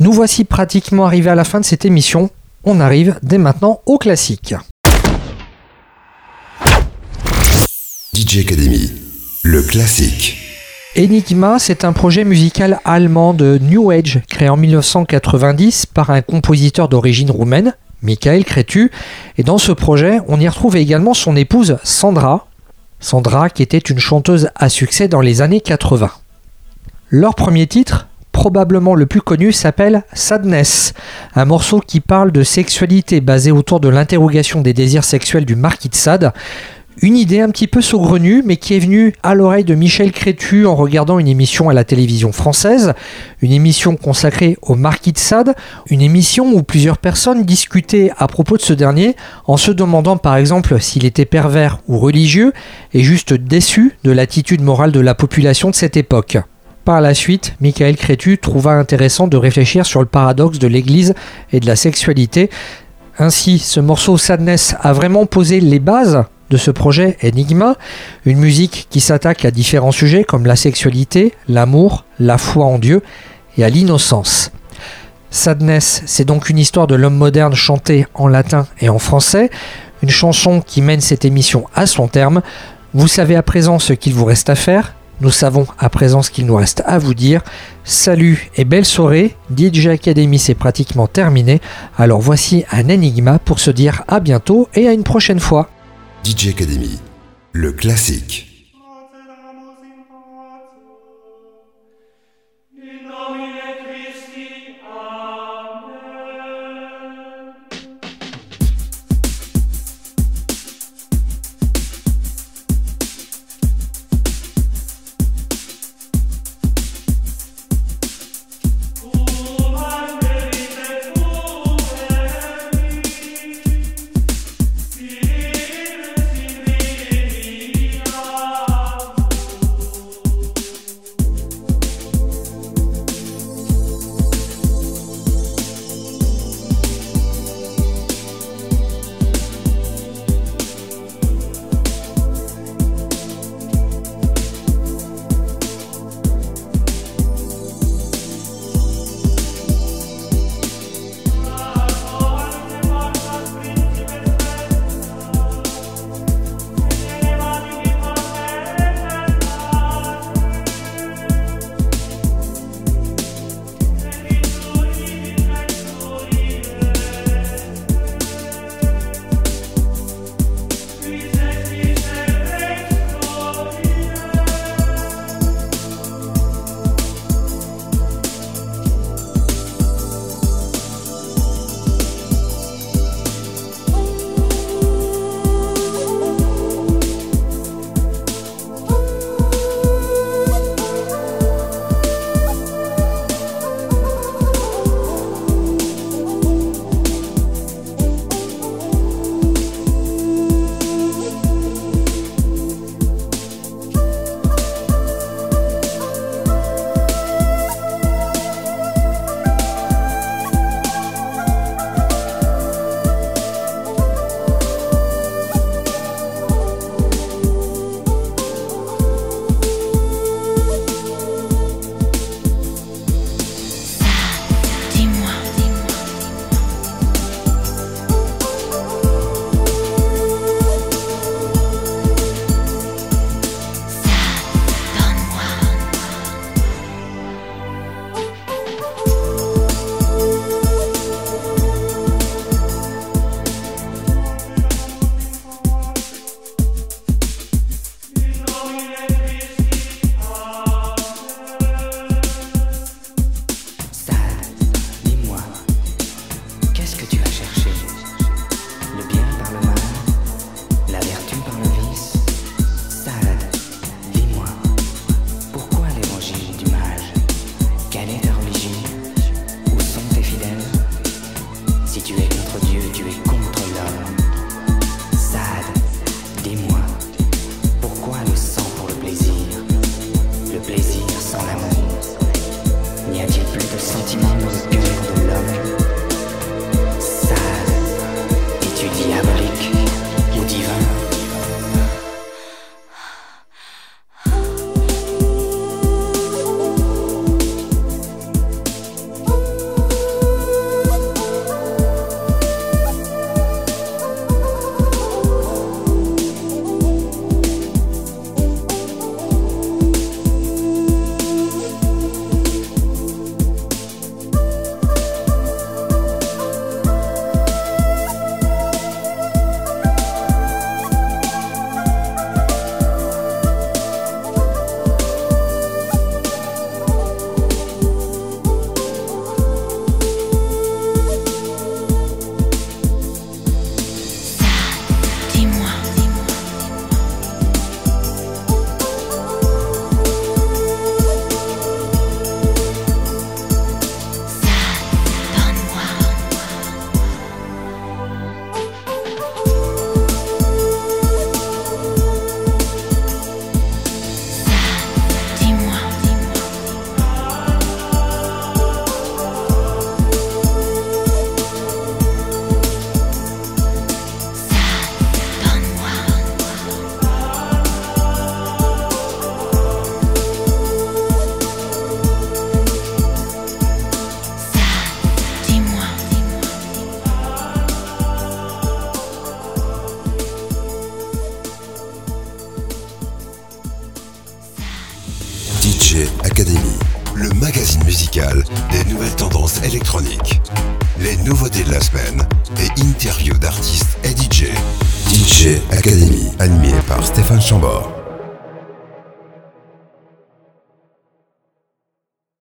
Nous voici pratiquement arrivés à la fin de cette émission. On arrive dès maintenant au classique.
DJ Academy, le classique.
Enigma, c'est un projet musical allemand de New Age créé en 1990 par un compositeur d'origine roumaine, Michael Cretu. Et dans ce projet, on y retrouve également son épouse Sandra. Sandra qui était une chanteuse à succès dans les années 80. Leur premier titre, probablement le plus connu, s'appelle Sadness, un morceau qui parle de sexualité basé autour de l'interrogation des désirs sexuels du marquis de Sade, une idée un petit peu saugrenue, mais qui est venue à l'oreille de Michel Crétu en regardant une émission à la télévision française, une émission consacrée au Marquis de Sade, une émission où plusieurs personnes discutaient à propos de ce dernier en se demandant par exemple s'il était pervers ou religieux et juste déçu de l'attitude morale de la population de cette époque. Par la suite, Michael Crétu trouva intéressant de réfléchir sur le paradoxe de l'Église et de la sexualité. Ainsi, ce morceau Sadness a vraiment posé les bases de ce projet Enigma, une musique qui s'attaque à différents sujets comme la sexualité, l'amour, la foi en Dieu et à l'innocence. Sadness, c'est donc une histoire de l'homme moderne chantée en latin et en français, une chanson qui mène cette émission à son terme. Vous savez à présent ce qu'il vous reste à faire, nous savons à présent ce qu'il nous reste à vous dire. Salut et belle soirée, DJ Academy c'est pratiquement terminé, alors voici un énigma pour se dire à bientôt et à une prochaine fois.
DJ Academy, le classique.